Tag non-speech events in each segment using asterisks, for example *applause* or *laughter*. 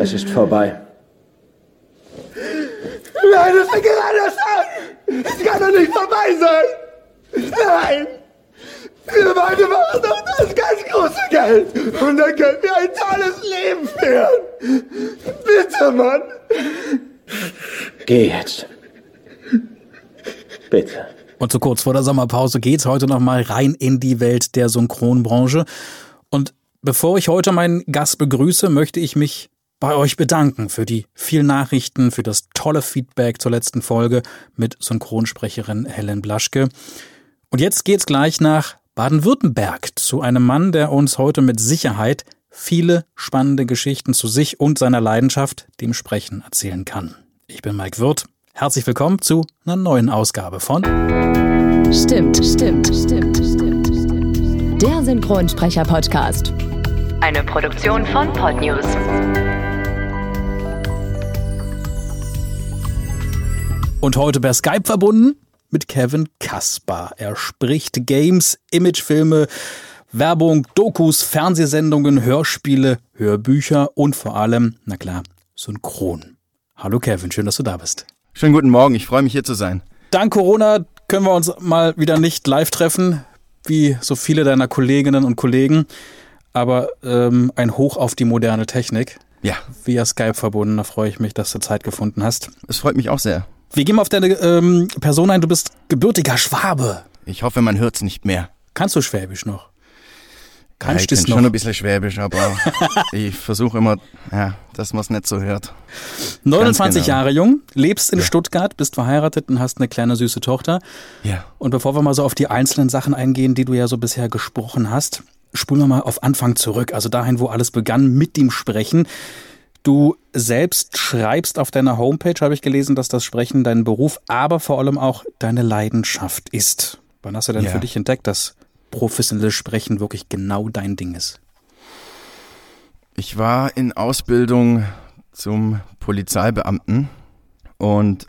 Es ist vorbei. Nein, das fängt gerade erst an. Es kann doch nicht vorbei sein. Nein. Wir beide machen doch das ganz große Geld. Und dann können wir ein tolles Leben führen. Bitte, Mann. Geh jetzt. Bitte. Und so kurz vor der Sommerpause geht's heute nochmal rein in die Welt der Synchronbranche. Und bevor ich heute meinen Gast begrüße, möchte ich mich bei euch bedanken für die vielen Nachrichten, für das tolle Feedback zur letzten Folge mit Synchronsprecherin Helen Blaschke. Und jetzt geht's gleich nach Baden-Württemberg zu einem Mann, der uns heute mit Sicherheit viele spannende Geschichten zu sich und seiner Leidenschaft, dem Sprechen, erzählen kann. Ich bin Mike Wirth. Herzlich willkommen zu einer neuen Ausgabe von Stimmt, stimmt, stimmt, stimmt, stimmt. Der Synchronsprecher-Podcast. Eine Produktion von Podnews. Und heute per Skype verbunden mit Kevin Kaspar. Er spricht Games, Imagefilme, Werbung, Dokus, Fernsehsendungen, Hörspiele, Hörbücher und vor allem, na klar, Synchron. Hallo Kevin, schön, dass du da bist. Schönen guten Morgen, ich freue mich hier zu sein. Dank Corona können wir uns mal wieder nicht live treffen, wie so viele deiner Kolleginnen und Kollegen. Aber ähm, ein Hoch auf die moderne Technik. Ja. Via Skype verbunden. Da freue ich mich, dass du Zeit gefunden hast. Es freut mich auch sehr. Wir gehen mal auf deine ähm, Person ein. Du bist gebürtiger Schwabe. Ich hoffe, man hört's nicht mehr. Kannst du Schwäbisch noch? Kannst ja, ich kann schon ein bisschen Schwäbisch, aber *laughs* ich versuche immer, ja, dass man es nicht so hört. 29 genau. Jahre jung, lebst in ja. Stuttgart, bist verheiratet und hast eine kleine süße Tochter. Ja. Und bevor wir mal so auf die einzelnen Sachen eingehen, die du ja so bisher gesprochen hast, spulen wir mal auf Anfang zurück, also dahin, wo alles begann mit dem Sprechen. Du selbst schreibst auf deiner Homepage, habe ich gelesen, dass das Sprechen dein Beruf, aber vor allem auch deine Leidenschaft ist. Wann hast du denn ja. für dich entdeckt, dass professionelles Sprechen wirklich genau dein Ding ist? Ich war in Ausbildung zum Polizeibeamten und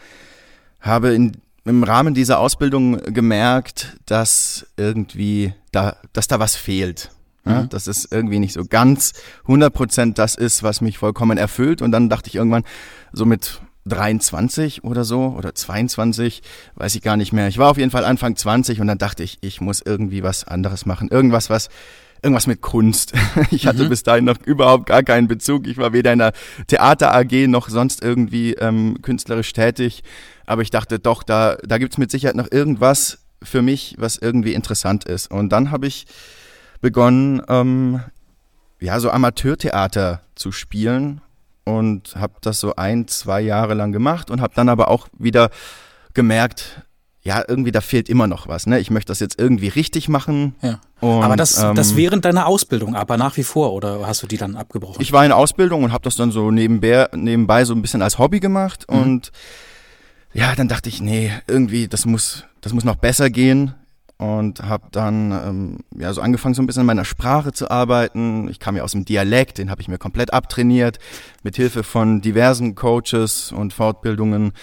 habe in, im Rahmen dieser Ausbildung gemerkt, dass irgendwie da, dass da was fehlt. Ja, mhm. Dass es irgendwie nicht so ganz 100% das ist, was mich vollkommen erfüllt. Und dann dachte ich irgendwann, so mit 23 oder so oder 22, weiß ich gar nicht mehr. Ich war auf jeden Fall Anfang 20 und dann dachte ich, ich muss irgendwie was anderes machen. Irgendwas, was irgendwas mit Kunst. *laughs* Ich hatte mhm. bis dahin noch überhaupt gar keinen Bezug. Ich war weder in der Theater AG noch sonst irgendwie ähm, künstlerisch tätig. Aber ich dachte doch, da, da gibt's mit Sicherheit noch irgendwas für mich, was irgendwie interessant ist. Und dann habe ich begonnen, ähm, ja, so Amateurtheater zu spielen und habe das so ein, zwei Jahre lang gemacht und habe dann aber auch wieder gemerkt, ja, irgendwie da fehlt immer noch was. Ne? Ich möchte das jetzt irgendwie richtig machen. Ja. Und, aber das, ähm, das während deiner Ausbildung, aber nach wie vor oder hast du die dann abgebrochen? Ich war in Ausbildung und habe das dann so nebenbei, nebenbei so ein bisschen als Hobby gemacht mhm. und ja, dann dachte ich, nee, irgendwie das muss, das muss noch besser gehen und habe dann ähm, ja so angefangen so ein bisschen in meiner Sprache zu arbeiten. Ich kam ja aus dem Dialekt, den habe ich mir komplett abtrainiert mit Hilfe von diversen Coaches und Fortbildungen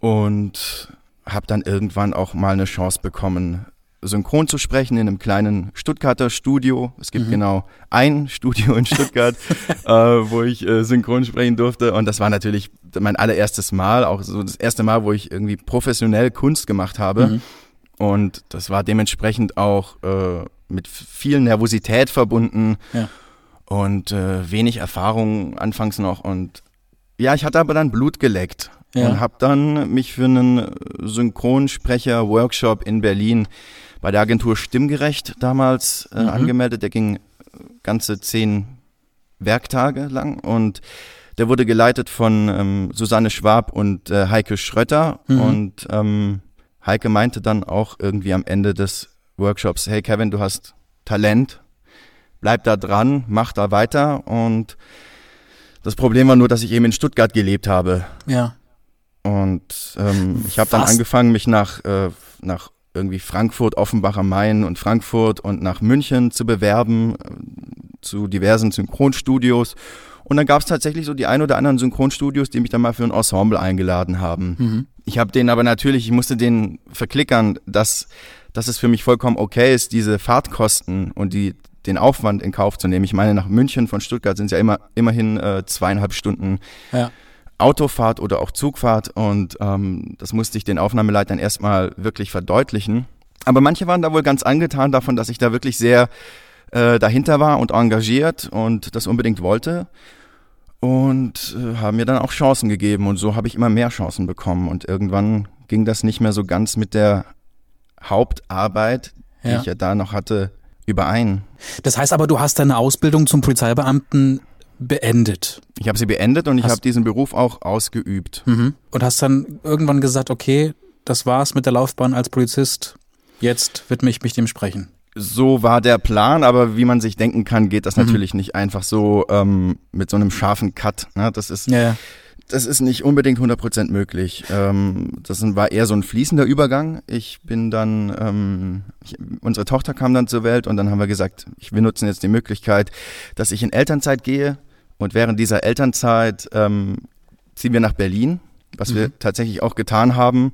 und habe dann irgendwann auch mal eine Chance bekommen, synchron zu sprechen in einem kleinen Stuttgarter Studio. Es gibt mhm. genau ein *laughs* Studio in Stuttgart, *laughs* äh, wo ich äh, synchron sprechen durfte. Und das war natürlich mein allererstes Mal, auch so das erste Mal, wo ich irgendwie professionell Kunst gemacht habe. Mhm. Und das war dementsprechend auch äh, mit viel Nervosität verbunden ja. und äh, wenig Erfahrung anfangs noch. Und ja, ich hatte aber dann Blut geleckt ja. und habe dann mich für einen Synchronsprecher-Workshop in Berlin bei der Agentur Stimmgerecht damals äh, mhm. angemeldet. Der ging ganze zehn Werktage lang und der wurde geleitet von ähm, Susanne Schwab und äh, Heike Schrötter mhm. und ähm, Heike meinte dann auch irgendwie am Ende des Workshops, hey Kevin, du hast Talent, bleib da dran, mach da weiter. Und das Problem war nur, dass ich eben in Stuttgart gelebt habe. Ja. Und ähm, ich habe dann angefangen, mich nach, äh, nach irgendwie Frankfurt, Offenbach am Main und Frankfurt und nach München zu bewerben, äh, zu diversen Synchronstudios. Und dann gab es tatsächlich so die ein oder anderen Synchronstudios, die mich dann mal für ein Ensemble eingeladen haben. Mhm. Ich habe denen aber natürlich, ich musste denen verklickern, dass, dass es für mich vollkommen okay ist, diese Fahrtkosten und die, den Aufwand in Kauf zu nehmen. Ich meine, nach München von Stuttgart sind es ja immer, immerhin äh, zweieinhalb Stunden ja. Autofahrt oder auch Zugfahrt und ähm, das musste ich den Aufnahmeleitern erstmal wirklich verdeutlichen. Aber manche waren da wohl ganz angetan davon, dass ich da wirklich sehr äh, dahinter war und engagiert und das unbedingt wollte und äh, haben mir dann auch Chancen gegeben und so habe ich immer mehr Chancen bekommen und irgendwann ging das nicht mehr so ganz mit der Hauptarbeit, die ja. ich ja da noch hatte, überein. Das heißt aber, du hast deine Ausbildung zum Polizeibeamten beendet. Ich habe sie beendet und ich habe diesen Beruf auch ausgeübt. Mhm. Und hast dann irgendwann gesagt, okay, das war's mit der Laufbahn als Polizist. Jetzt widme ich mich dem Sprechen so war der Plan, aber wie man sich denken kann, geht das mhm. natürlich nicht einfach so ähm, mit so einem scharfen Cut. Ne? Das ist ja, ja. das ist nicht unbedingt 100% möglich. Ähm, das war eher so ein fließender Übergang. Ich bin dann, ähm, ich, unsere Tochter kam dann zur Welt und dann haben wir gesagt, ich, wir nutzen jetzt die Möglichkeit, dass ich in Elternzeit gehe und während dieser Elternzeit ähm, ziehen wir nach Berlin, was mhm. wir tatsächlich auch getan haben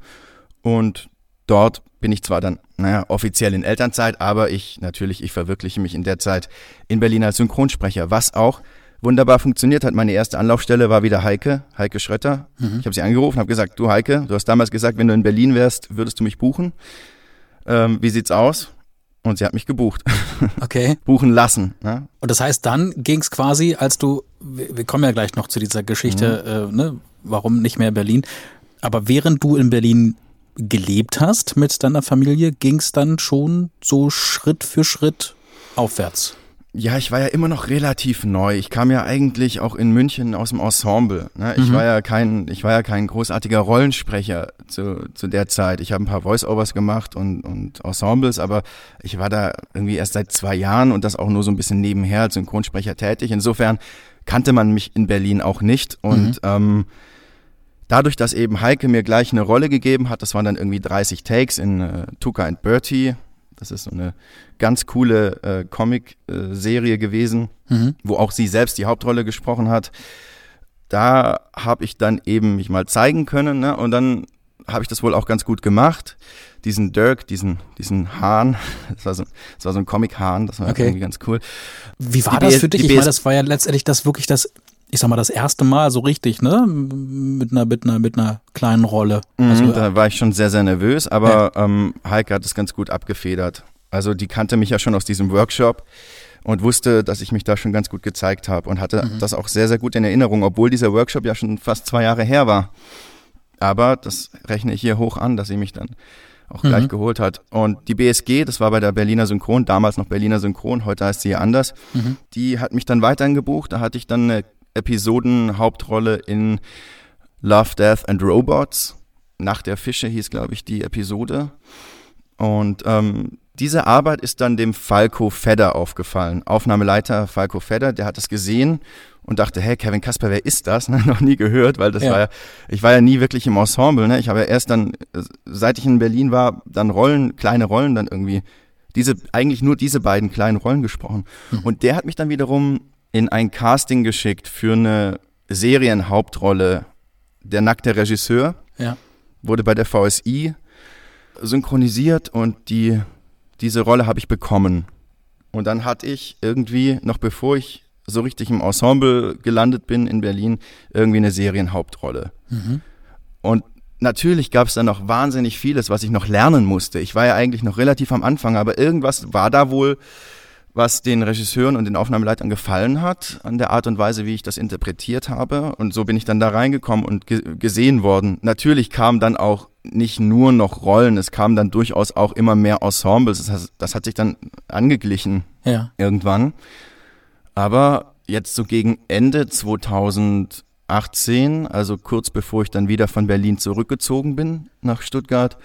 und dort bin ich zwar dann, naja, offiziell in Elternzeit, aber ich, natürlich, ich verwirkliche mich in der Zeit in Berlin als Synchronsprecher, was auch wunderbar funktioniert hat. Meine erste Anlaufstelle war wieder Heike, Heike Schrötter. Mhm. Ich habe sie angerufen, habe gesagt, du Heike, du hast damals gesagt, wenn du in Berlin wärst, würdest du mich buchen. Ähm, wie sieht's aus? Und sie hat mich gebucht. *laughs* Okay. Buchen lassen. Ne? Und das heißt, dann ging es quasi, als du, wir kommen ja gleich noch zu dieser Geschichte, mhm. äh, ne, warum nicht mehr Berlin, aber während du in Berlin gelebt hast mit deiner Familie, ging es dann schon so Schritt für Schritt aufwärts? Ja, ich war ja immer noch relativ neu. Ich kam ja eigentlich auch in München aus dem Ensemble. Ne? Ich mhm. war ja kein, ich war ja kein großartiger Rollensprecher zu, zu der Zeit. Ich habe ein paar Voice-Overs gemacht und, und Ensembles, aber ich war da irgendwie erst seit zwei Jahren und das auch nur so ein bisschen nebenher als Synchronsprecher tätig. Insofern kannte man mich in Berlin auch nicht und mhm. ähm, dadurch, dass eben Heike mir gleich eine Rolle gegeben hat, das waren dann irgendwie 30 Takes in äh, Tuka and Bertie. Das ist so eine ganz coole äh, Comic-Serie gewesen, mhm. wo auch sie selbst die Hauptrolle gesprochen hat. Da habe ich dann eben mich mal zeigen können ne? und dann habe ich das wohl auch ganz gut gemacht. Diesen Dirk, diesen, diesen Hahn, *laughs* das war so, das war so ein Comic-Hahn, das war okay. irgendwie ganz cool. Wie war die das für dich? Ich meine, das war ja letztendlich das wirklich das ich sag mal, das erste Mal so richtig, ne? Mit einer, mit einer, mit einer kleinen Rolle. Mhm, also, da war ich schon sehr, sehr nervös, aber ja. ähm, Heike hat es ganz gut abgefedert. Also die kannte mich ja schon aus diesem Workshop und wusste, dass ich mich da schon ganz gut gezeigt habe und hatte mhm. das auch sehr, sehr gut in Erinnerung, obwohl dieser Workshop ja schon fast zwei Jahre her war. Aber das rechne ich hier hoch an, dass sie mich dann auch mhm. gleich geholt hat. Und die BSG, das war bei der Berliner Synchron, damals noch Berliner Synchron, heute heißt sie ja anders, mhm. die hat mich dann weiterhin gebucht. Da hatte ich dann eine Episoden-Hauptrolle in Love, Death and Robots. Nach der Fische hieß, glaube ich, die Episode. Und ähm, diese Arbeit ist dann dem Falco Fedder aufgefallen. Aufnahmeleiter Falco Fedder, der hat das gesehen und dachte, hey, Kevin Kasper, wer ist das? *laughs* Noch nie gehört, weil das ja. war ja, ich war ja nie wirklich im Ensemble, ne? Ich habe ja erst dann, seit ich in Berlin war, dann Rollen, kleine Rollen dann irgendwie, diese, eigentlich nur diese beiden kleinen Rollen gesprochen. Mhm. Und der hat mich dann wiederum in ein Casting geschickt für eine Serienhauptrolle. Der nackte Regisseur ja. wurde bei der VSI synchronisiert und die, diese Rolle habe ich bekommen. Und dann hatte ich irgendwie, noch bevor ich so richtig im Ensemble gelandet bin in Berlin, irgendwie eine Serienhauptrolle. Mhm. Und natürlich gab es da noch wahnsinnig vieles, was ich noch lernen musste. Ich war ja eigentlich noch relativ am Anfang, aber irgendwas war da wohl, was den Regisseuren und den Aufnahmeleitern gefallen hat, an der Art und Weise, wie ich das interpretiert habe. Und so bin ich dann da reingekommen und ge gesehen worden. Natürlich kamen dann auch nicht nur noch Rollen, es kamen dann durchaus auch immer mehr Ensembles. Das, heißt, das hat sich dann angeglichen ja. irgendwann. Aber jetzt so gegen Ende 2018, also kurz bevor ich dann wieder von Berlin zurückgezogen bin nach Stuttgart,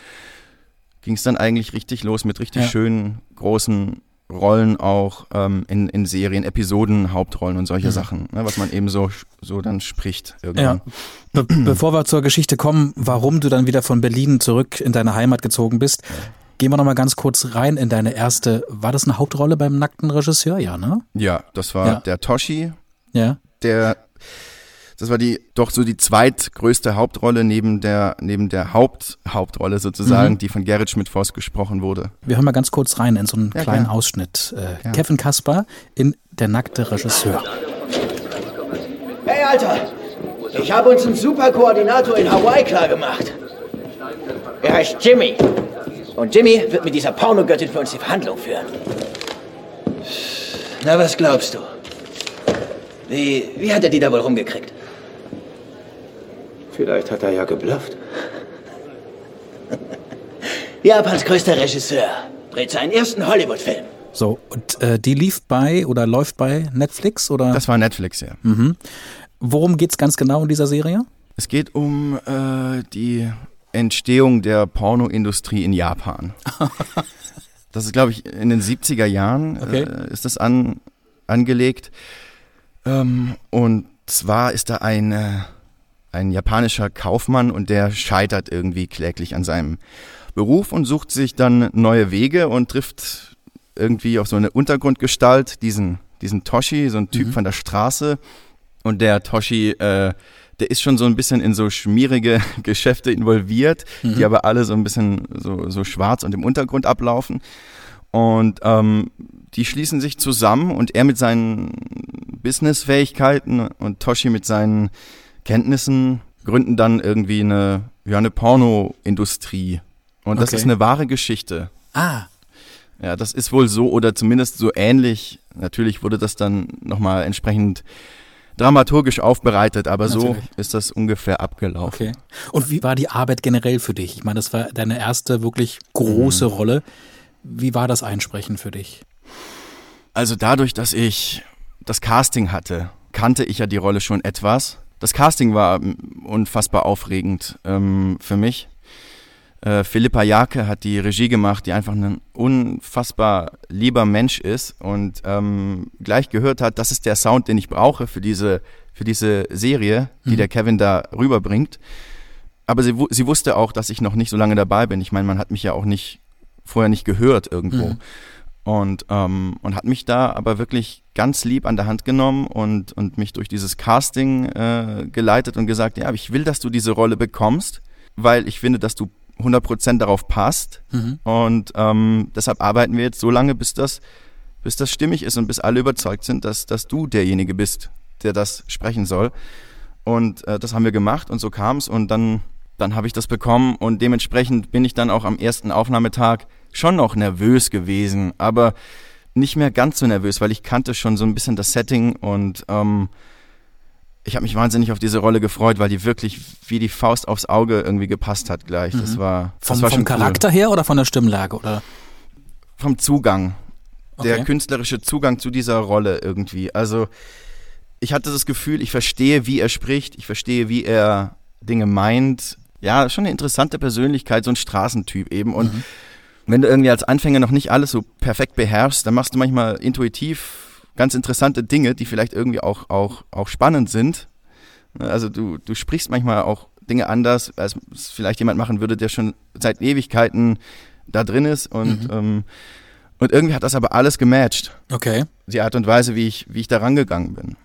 ging es dann eigentlich richtig los mit richtig ja. schönen großen Rollen auch ähm, in, in Serien, Episoden, Hauptrollen und solche mhm. Sachen, ne, was man eben so, so dann spricht irgendwann. Ja. Be *clears throat* bevor wir zur Geschichte kommen, warum du dann wieder von Berlin zurück in deine Heimat gezogen bist, gehen wir nochmal ganz kurz rein in deine erste, war das eine Hauptrolle beim nackten Regisseur? Ja, ne? Ja, das war ja. der Toshi. Ja. Der Das war die doch so die zweitgrößte Hauptrolle neben der neben der Haupthauptrolle sozusagen, mhm. die von Gerrit Schmidt-Voss gesprochen wurde. Wir hören mal ganz kurz rein in so einen ja, kleinen klar. Ausschnitt. Äh, ja. Kevin Kasper in Der nackte Regisseur. Hey Alter, ich habe uns einen Superkoordinator in Hawaii klargemacht. Er heißt Jimmy. Und Jimmy wird mit dieser Pornogöttin für uns die Verhandlung führen. Na, was glaubst du? Wie, wie hat er die da wohl rumgekriegt? Vielleicht hat er ja geblufft. *laughs* Japans größter Regisseur dreht seinen ersten Hollywood-Film. So, und äh, die lief bei oder läuft bei Netflix oder? Das war Netflix, ja. Mhm. Worum geht es ganz genau in dieser Serie? Es geht um äh, die Entstehung der Pornoindustrie in Japan. *laughs* das ist, glaube ich, in den 70er Jahren okay. äh, ist das an, angelegt. Ähm, und zwar ist da ein, äh, ein japanischer Kaufmann und der scheitert irgendwie kläglich an seinem Beruf und sucht sich dann neue Wege und trifft irgendwie auf so eine Untergrundgestalt, diesen, diesen Toshi, so ein Typ mhm. von der Straße. Und der Toshi, äh, der ist schon so ein bisschen in so schmierige *laughs* Geschäfte involviert, mhm. die aber alle so ein bisschen so, so schwarz und im Untergrund ablaufen. Und ähm, die schließen sich zusammen und er mit seinen Businessfähigkeiten und Toshi mit seinen Kenntnissen gründen dann irgendwie eine, ja, eine Pornoindustrie. Und das okay. ist eine wahre Geschichte. Ah. Ja, das ist wohl so oder zumindest so ähnlich. Natürlich wurde das dann nochmal entsprechend dramaturgisch aufbereitet, aber Natürlich. so ist das ungefähr abgelaufen. Okay. Und wie war die Arbeit generell für dich? Ich meine, das war deine erste wirklich große mhm. Rolle. Wie war das Einsprechen für dich? Also dadurch, dass ich das Casting hatte, kannte ich ja die Rolle schon etwas. Das Casting war unfassbar aufregend ähm, für mich. Äh, Philippa Jake hat die Regie gemacht, die einfach ein unfassbar lieber Mensch ist und ähm, gleich gehört hat, das ist der Sound, den ich brauche für diese, für diese Serie, die mhm. der Kevin da rüberbringt. Aber sie, sie wusste auch, dass ich noch nicht so lange dabei bin. Ich meine, man hat mich ja auch nicht vorher nicht gehört irgendwo. Mhm. Und, ähm, und hat mich da aber wirklich ganz lieb an der Hand genommen und, und mich durch dieses Casting äh, geleitet und gesagt, ja, ich will, dass du diese Rolle bekommst, weil ich finde, dass du 100% darauf passt. Mhm. Und ähm, deshalb arbeiten wir jetzt so lange, bis das, bis das stimmig ist und bis alle überzeugt sind, dass, dass du derjenige bist, der das sprechen soll. Und äh, das haben wir gemacht und so kam es und dann, dann habe ich das bekommen und dementsprechend bin ich dann auch am ersten Aufnahmetag schon noch nervös gewesen, aber nicht mehr ganz so nervös, weil ich kannte schon so ein bisschen das Setting und ähm, ich habe mich wahnsinnig auf diese Rolle gefreut, weil die wirklich wie die Faust aufs Auge irgendwie gepasst hat gleich. Das mhm. war, das vom, war vom Charakter cool. her oder von der Stimmlage oder? Vom Zugang. Okay. Der künstlerische Zugang zu dieser Rolle irgendwie. Also ich hatte das Gefühl, ich verstehe, wie er spricht, ich verstehe, wie er Dinge meint. Ja, schon eine interessante Persönlichkeit, so ein Straßentyp eben. Und mhm. Wenn du irgendwie als Anfänger noch nicht alles so perfekt beherrschst, dann machst du manchmal intuitiv ganz interessante Dinge, die vielleicht irgendwie auch, auch, auch spannend sind. Also du, du sprichst manchmal auch Dinge anders, als es vielleicht jemand machen würde, der schon seit Ewigkeiten da drin ist und, mhm. ähm, und irgendwie hat das aber alles gematcht. Okay. Die Art und Weise, wie ich, wie ich da rangegangen bin.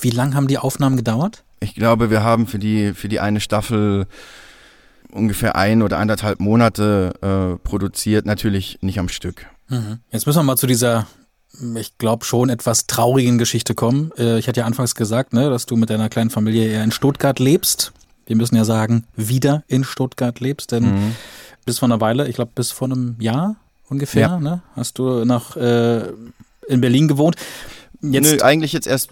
Wie lang haben die Aufnahmen gedauert? Ich glaube, wir haben für die, für die eine Staffel ungefähr ein oder anderthalb Monate äh, produziert, natürlich nicht am Stück. Mhm. Jetzt müssen wir mal zu dieser ich glaube, schon etwas traurigen Geschichte kommen. Äh, ich hatte ja anfangs gesagt, ne, dass du mit deiner kleinen Familie eher in Stuttgart lebst. Wir müssen ja sagen, wieder in Stuttgart lebst, denn mhm. bis vor einer Weile, ich glaube bis vor einem Jahr ungefähr, ja. ne, hast du noch äh, in Berlin gewohnt. Jetzt Nö, eigentlich jetzt erst,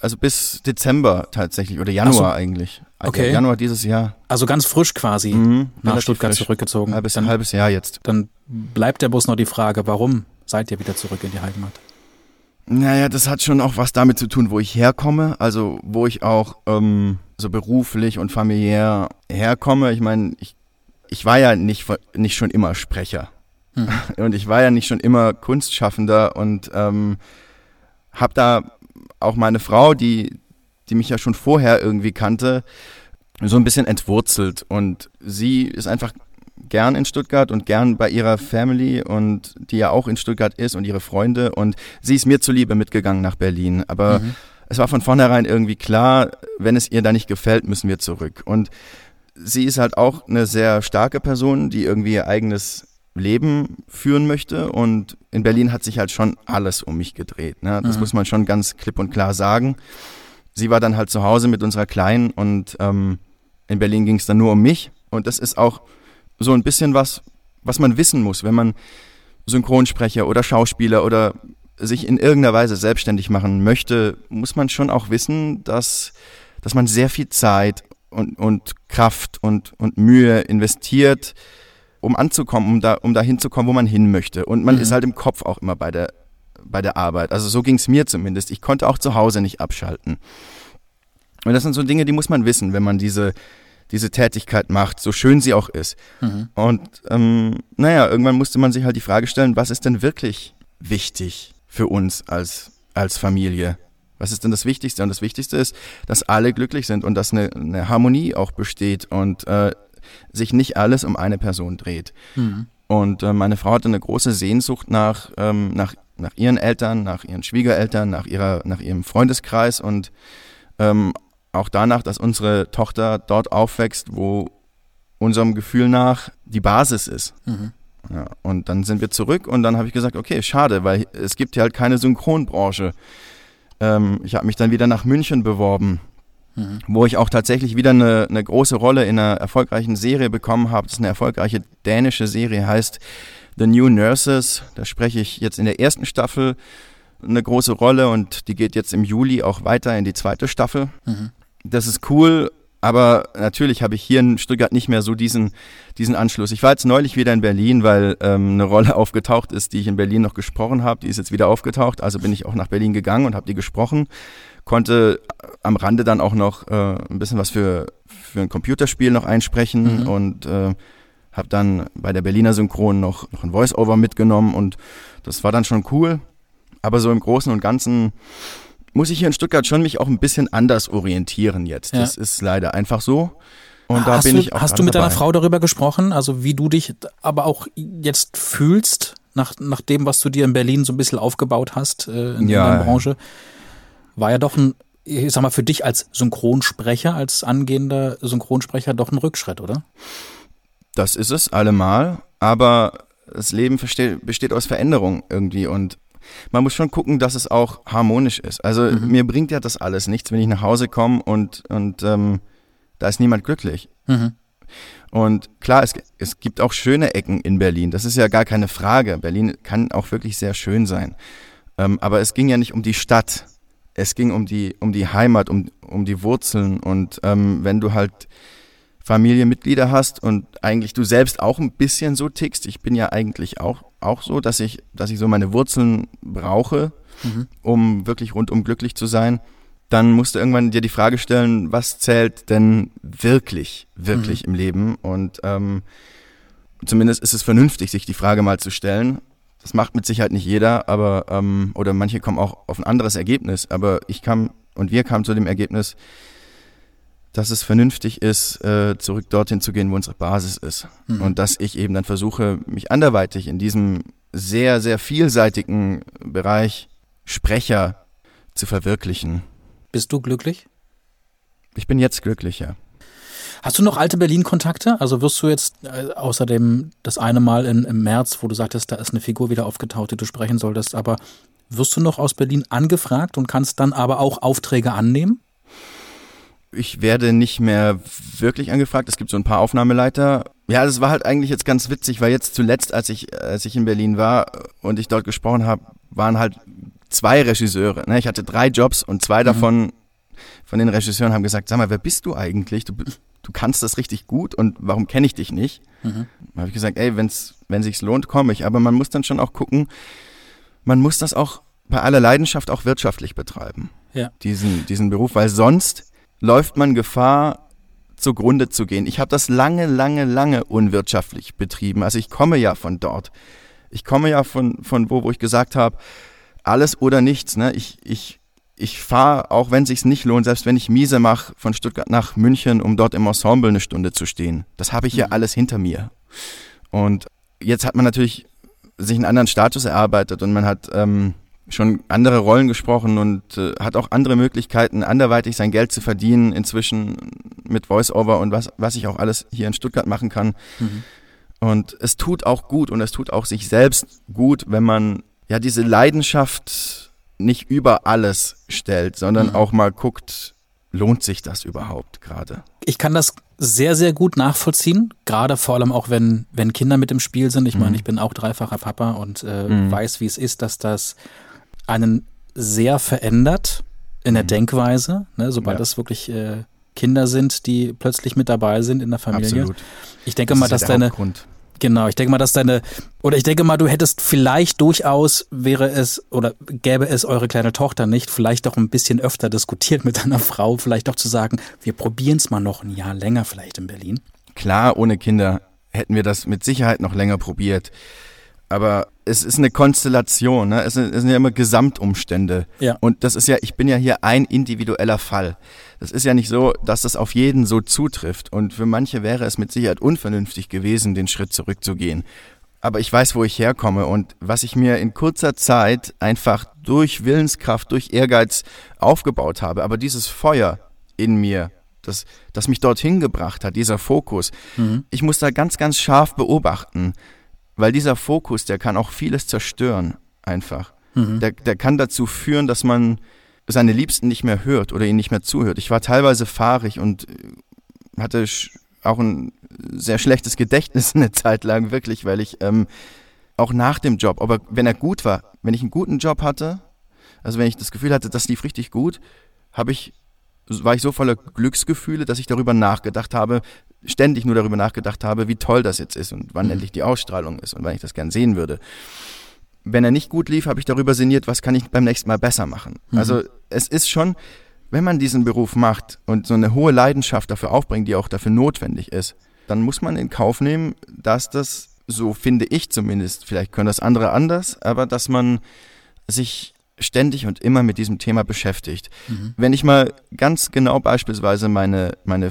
also bis Dezember tatsächlich oder Januar so. eigentlich. Okay. Januar dieses Jahr. Also ganz frisch quasi mhm, nach Stuttgart frisch. zurückgezogen. Halbes, dann, halbes Jahr jetzt. Dann bleibt der Bus noch die Frage, warum seid ihr wieder zurück in die Heimat? Naja, das hat schon auch was damit zu tun, wo ich herkomme, also wo ich auch ähm, so beruflich und familiär herkomme. Ich meine, ich, ich war ja nicht, nicht schon immer Sprecher. Hm. *laughs* Und ich war ja nicht schon immer Kunstschaffender und ähm, habe da auch meine Frau, die, die mich ja schon vorher irgendwie kannte, so ein bisschen entwurzelt. Und sie ist einfach gern in Stuttgart und gern bei ihrer Family und die ja auch in Stuttgart ist und ihre Freunde und sie ist mir zuliebe mitgegangen nach Berlin. Aber mhm. es war von vornherein irgendwie klar, wenn es ihr da nicht gefällt, müssen wir zurück. Und sie ist halt auch eine sehr starke Person, die irgendwie ihr eigenes Leben führen möchte. Und in Berlin hat sich halt schon alles um mich gedreht. Ne? Das mhm. muss man schon ganz klipp und klar sagen. Sie war dann halt zu Hause mit unserer Kleinen und ähm, in Berlin ging es dann nur um mich. Und das ist auch so ein bisschen was, was man wissen muss, wenn man Synchronsprecher oder Schauspieler oder sich in irgendeiner Weise selbstständig machen möchte, muss man schon auch wissen, dass, dass man sehr viel Zeit und, und Kraft und, und Mühe investiert, um anzukommen, um da, um da hinzukommen, wo man hin möchte. Und man mhm. ist halt im Kopf auch immer bei der, bei der Arbeit. Also so ging es mir zumindest. Ich konnte auch zu Hause nicht abschalten. Und das sind so Dinge, die muss man wissen, wenn man diese, diese Tätigkeit macht, so schön sie auch ist. Mhm. Und ähm, naja, irgendwann musste man sich halt die Frage stellen, was ist denn wirklich wichtig für uns als, als Familie? Was ist denn das Wichtigste? Und das Wichtigste ist, dass alle glücklich sind und dass eine, eine Harmonie auch besteht und äh, sich nicht alles um eine Person dreht. Mhm. Und äh, meine Frau hatte eine große Sehnsucht nach, ähm, nach, nach ihren Eltern, nach ihren Schwiegereltern, nach, ihrer, nach ihrem Freundeskreis und ähm, auch danach, dass unsere Tochter dort aufwächst, wo unserem Gefühl nach die Basis ist. Mhm. Ja, und dann sind wir zurück und dann habe ich gesagt, okay, schade, weil es gibt hier halt keine Synchronbranche. Ähm, ich habe mich dann wieder nach München beworben, mhm. wo ich auch tatsächlich wieder eine, eine, große Rolle in einer erfolgreichen Serie bekommen habe. Das ist eine erfolgreiche dänische Serie, heißt The New Nurses. Da spreche ich jetzt in der ersten Staffel eine große Rolle und die geht jetzt im Juli auch weiter in die zweite Staffel. Mhm das ist cool, aber natürlich habe ich hier in Stuttgart nicht mehr so diesen, diesen Anschluss. Ich war jetzt neulich wieder in Berlin, weil ähm, eine Rolle *laughs* aufgetaucht ist, die ich in Berlin noch gesprochen habe. Die ist jetzt wieder aufgetaucht. Also bin ich auch nach Berlin gegangen und habe die gesprochen. Konnte am Rande dann auch noch äh, ein bisschen was für, für ein Computerspiel noch einsprechen mhm. und äh, habe dann bei der Berliner Synchron noch, noch ein Voice-Over mitgenommen und das war dann schon cool. Aber so im Großen und Ganzen muss ich hier in Stuttgart schon mich auch ein bisschen anders orientieren jetzt. Ja. Das ist leider einfach so. Und da hast bin du, ich auch Hast du mit dabei. deiner Frau darüber gesprochen, also wie du dich aber auch jetzt fühlst, nach, nach dem, was du dir in Berlin so ein bisschen aufgebaut hast äh, in, ja. in der Branche? War ja doch ein, ich sag mal, für dich als Synchronsprecher, als angehender Synchronsprecher doch ein Rückschritt, oder? Das ist es allemal, aber das Leben besteht aus Veränderung irgendwie und man muss schon gucken, dass es auch harmonisch ist. Also mhm. mir bringt ja das alles nichts, wenn ich nach Hause komme und, und ähm, da ist niemand glücklich. Mhm. Und klar, es, es gibt auch schöne Ecken in Berlin. Das ist ja gar keine Frage. Berlin kann auch wirklich sehr schön sein. Ähm, aber es ging ja nicht um die Stadt. Es ging um die, um die Heimat, um, um die Wurzeln. Und ähm, wenn du halt Familienmitglieder hast und eigentlich du selbst auch ein bisschen so tickst, ich bin ja eigentlich auch, auch so, dass ich, dass ich so meine Wurzeln brauche, mhm. um wirklich rundum glücklich zu sein, dann musst du irgendwann dir die Frage stellen, was zählt denn wirklich, wirklich mhm. im Leben? Und ähm, zumindest ist es vernünftig, sich die Frage mal zu stellen. Das macht mit Sicherheit nicht jeder, aber ähm, oder manche kommen auch auf ein anderes Ergebnis. Aber ich kam und wir kamen zu dem Ergebnis, dass es vernünftig ist, äh, zurück dorthin zu gehen, wo unsere Basis ist. Mhm. Und dass ich eben dann versuche, mich anderweitig in diesem sehr, sehr vielseitigen Bereich Sprecher zu verwirklichen. Bist du glücklich? Ich bin jetzt glücklich, ja. Hast du noch alte Berlin-Kontakte? Also wirst du jetzt äh, außerdem das eine Mal in, im März, wo du sagtest, da ist eine Figur wieder aufgetaucht, die du sprechen solltest, aber wirst du noch aus Berlin angefragt und kannst dann aber auch Aufträge annehmen? Ich werde nicht mehr wirklich angefragt. Es gibt so ein paar Aufnahmeleiter. Ja, das war halt eigentlich jetzt ganz witzig, weil jetzt zuletzt, als ich, als ich in Berlin war und ich dort gesprochen habe, waren halt zwei Regisseure. Ne? Ich hatte drei Jobs und zwei mhm. davon von den Regisseuren haben gesagt, sag mal, wer bist du eigentlich? Du, du kannst das richtig gut und warum kenne ich dich nicht? Mhm. Da habe ich gesagt, ey, wenn's, wenn sich's lohnt, komme ich. Aber man muss dann schon auch gucken, man muss das auch bei aller Leidenschaft auch wirtschaftlich betreiben. Ja. Diesen, diesen Beruf, weil sonst läuft man Gefahr, zugrunde zu gehen. Ich habe das lange, lange, lange unwirtschaftlich betrieben. Also ich komme ja von dort. Ich komme ja von, von wo, wo ich gesagt habe, alles oder nichts. Ne? Ich, ich, ich fahre, auch wenn sich's nicht lohnt, selbst wenn ich miese mache, von Stuttgart nach München, um dort im Ensemble eine Stunde zu stehen. Das habe ich ja mhm. alles hinter mir. Und jetzt hat man natürlich sich einen anderen Status erarbeitet und man hat ähm, schon andere Rollen gesprochen und äh, hat auch andere Möglichkeiten, anderweitig sein Geld zu verdienen, inzwischen mit Voice-Over und was, was ich auch alles hier in Stuttgart machen kann. Mhm. Und es tut auch gut und es tut auch sich selbst gut, wenn man ja diese Leidenschaft nicht über alles stellt, sondern mhm. auch mal guckt, lohnt sich das überhaupt gerade? Ich kann das sehr, sehr gut nachvollziehen, gerade vor allem auch, wenn, wenn Kinder mit im Spiel sind. Ich mhm. meine, ich bin auch dreifacher Papa und äh, mhm. weiß, wie es ist, dass das einen sehr verändert in der mhm. Denkweise, ne, sobald ja. das wirklich äh, Kinder sind, die plötzlich mit dabei sind in der Familie. Absolut. Ich denke das mal, dass deine Hauptgrund. Genau, ich denke mal, dass deine, oder ich denke mal, du hättest vielleicht durchaus, wäre es, oder gäbe es eure kleine Tochter nicht, vielleicht auch ein bisschen öfter diskutiert mit deiner Frau, vielleicht auch zu sagen, wir probieren es mal noch ein Jahr länger vielleicht in Berlin. Klar, ohne Kinder hätten wir das mit Sicherheit noch länger probiert. Aber es ist eine Konstellation, ne? es, sind, es sind ja immer Gesamtumstände. Ja. Und das ist ja, ich bin ja hier ein individueller Fall. Das ist ja nicht so, dass das auf jeden so zutrifft. Und für manche wäre es mit Sicherheit unvernünftig gewesen, den Schritt zurückzugehen. Aber ich weiß, wo ich herkomme und was ich mir in kurzer Zeit einfach durch Willenskraft, durch Ehrgeiz aufgebaut habe. Aber dieses Feuer in mir, das, das mich dorthin gebracht hat, dieser Fokus, mhm. ich muss da ganz, ganz scharf beobachten weil dieser Fokus, der kann auch vieles zerstören, einfach. Mhm. Der, der kann dazu führen, dass man seine Liebsten nicht mehr hört oder ihnen nicht mehr zuhört. Ich war teilweise fahrig und äh, hatte auch ein sehr schlechtes Gedächtnis *laughs* eine Zeit lang, wirklich, weil ich ähm, auch nach dem Job, aber wenn er gut war, wenn ich einen guten Job hatte, also wenn ich das Gefühl hatte, das lief richtig gut, habe ich war ich so voller Glücksgefühle, dass ich darüber nachgedacht habe, ständig nur darüber nachgedacht habe, wie toll das jetzt ist und wann mhm. endlich die Ausstrahlung ist und wann ich das gern sehen würde. Wenn er nicht gut lief, habe ich darüber sinniert, was kann ich beim nächsten Mal besser machen. Mhm. Also es ist schon, wenn man diesen Beruf macht und so eine hohe Leidenschaft dafür aufbringt, die auch dafür notwendig ist, dann muss man in Kauf nehmen, dass das, so finde ich zumindest, vielleicht können das andere anders, aber dass man sich ständig und immer mit diesem Thema beschäftigt. Mhm. Wenn ich mal ganz genau beispielsweise meine, meine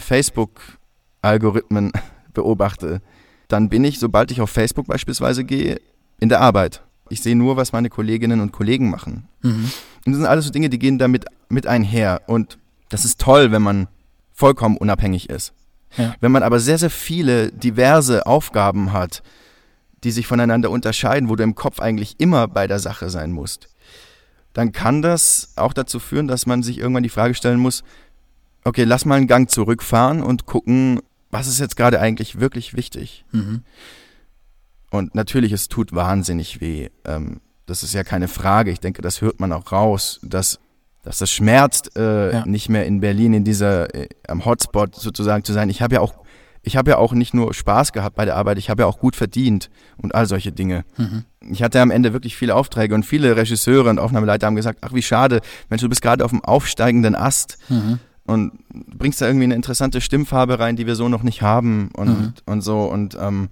Facebook-Algorithmen beobachte, dann bin ich, sobald ich auf Facebook beispielsweise gehe, in der Arbeit. Ich sehe nur, was meine Kolleginnen und Kollegen machen. Mhm. Und das sind alles so Dinge, die gehen damit mit einher. Und das ist toll, wenn man vollkommen unabhängig ist. Ja. Wenn man aber sehr, sehr viele diverse Aufgaben hat, die sich voneinander unterscheiden, wo du im Kopf eigentlich immer bei der Sache sein musst, dann kann das auch dazu führen, dass man sich irgendwann die Frage stellen muss, okay, lass mal einen Gang zurückfahren und gucken, was ist jetzt gerade eigentlich wirklich wichtig. Mhm. Und natürlich, es tut wahnsinnig weh. Ähm, das ist ja keine Frage. Ich denke, das hört man auch raus, dass, dass das schmerzt, äh, ja. nicht mehr in Berlin in dieser, äh, am Hotspot sozusagen zu sein. Ich habe ja auch ich habe ja auch nicht nur Spaß gehabt bei der Arbeit, ich habe ja auch gut verdient und all solche Dinge. Mhm. Ich hatte am Ende wirklich viele Aufträge und viele Regisseure und Aufnahmeleiter haben gesagt, ach wie schade, Mensch, du bist gerade auf dem aufsteigenden Ast mhm. Und bringst da irgendwie eine interessante Stimmfarbe rein, die wir so noch nicht haben und, mhm. und so. Und ähm,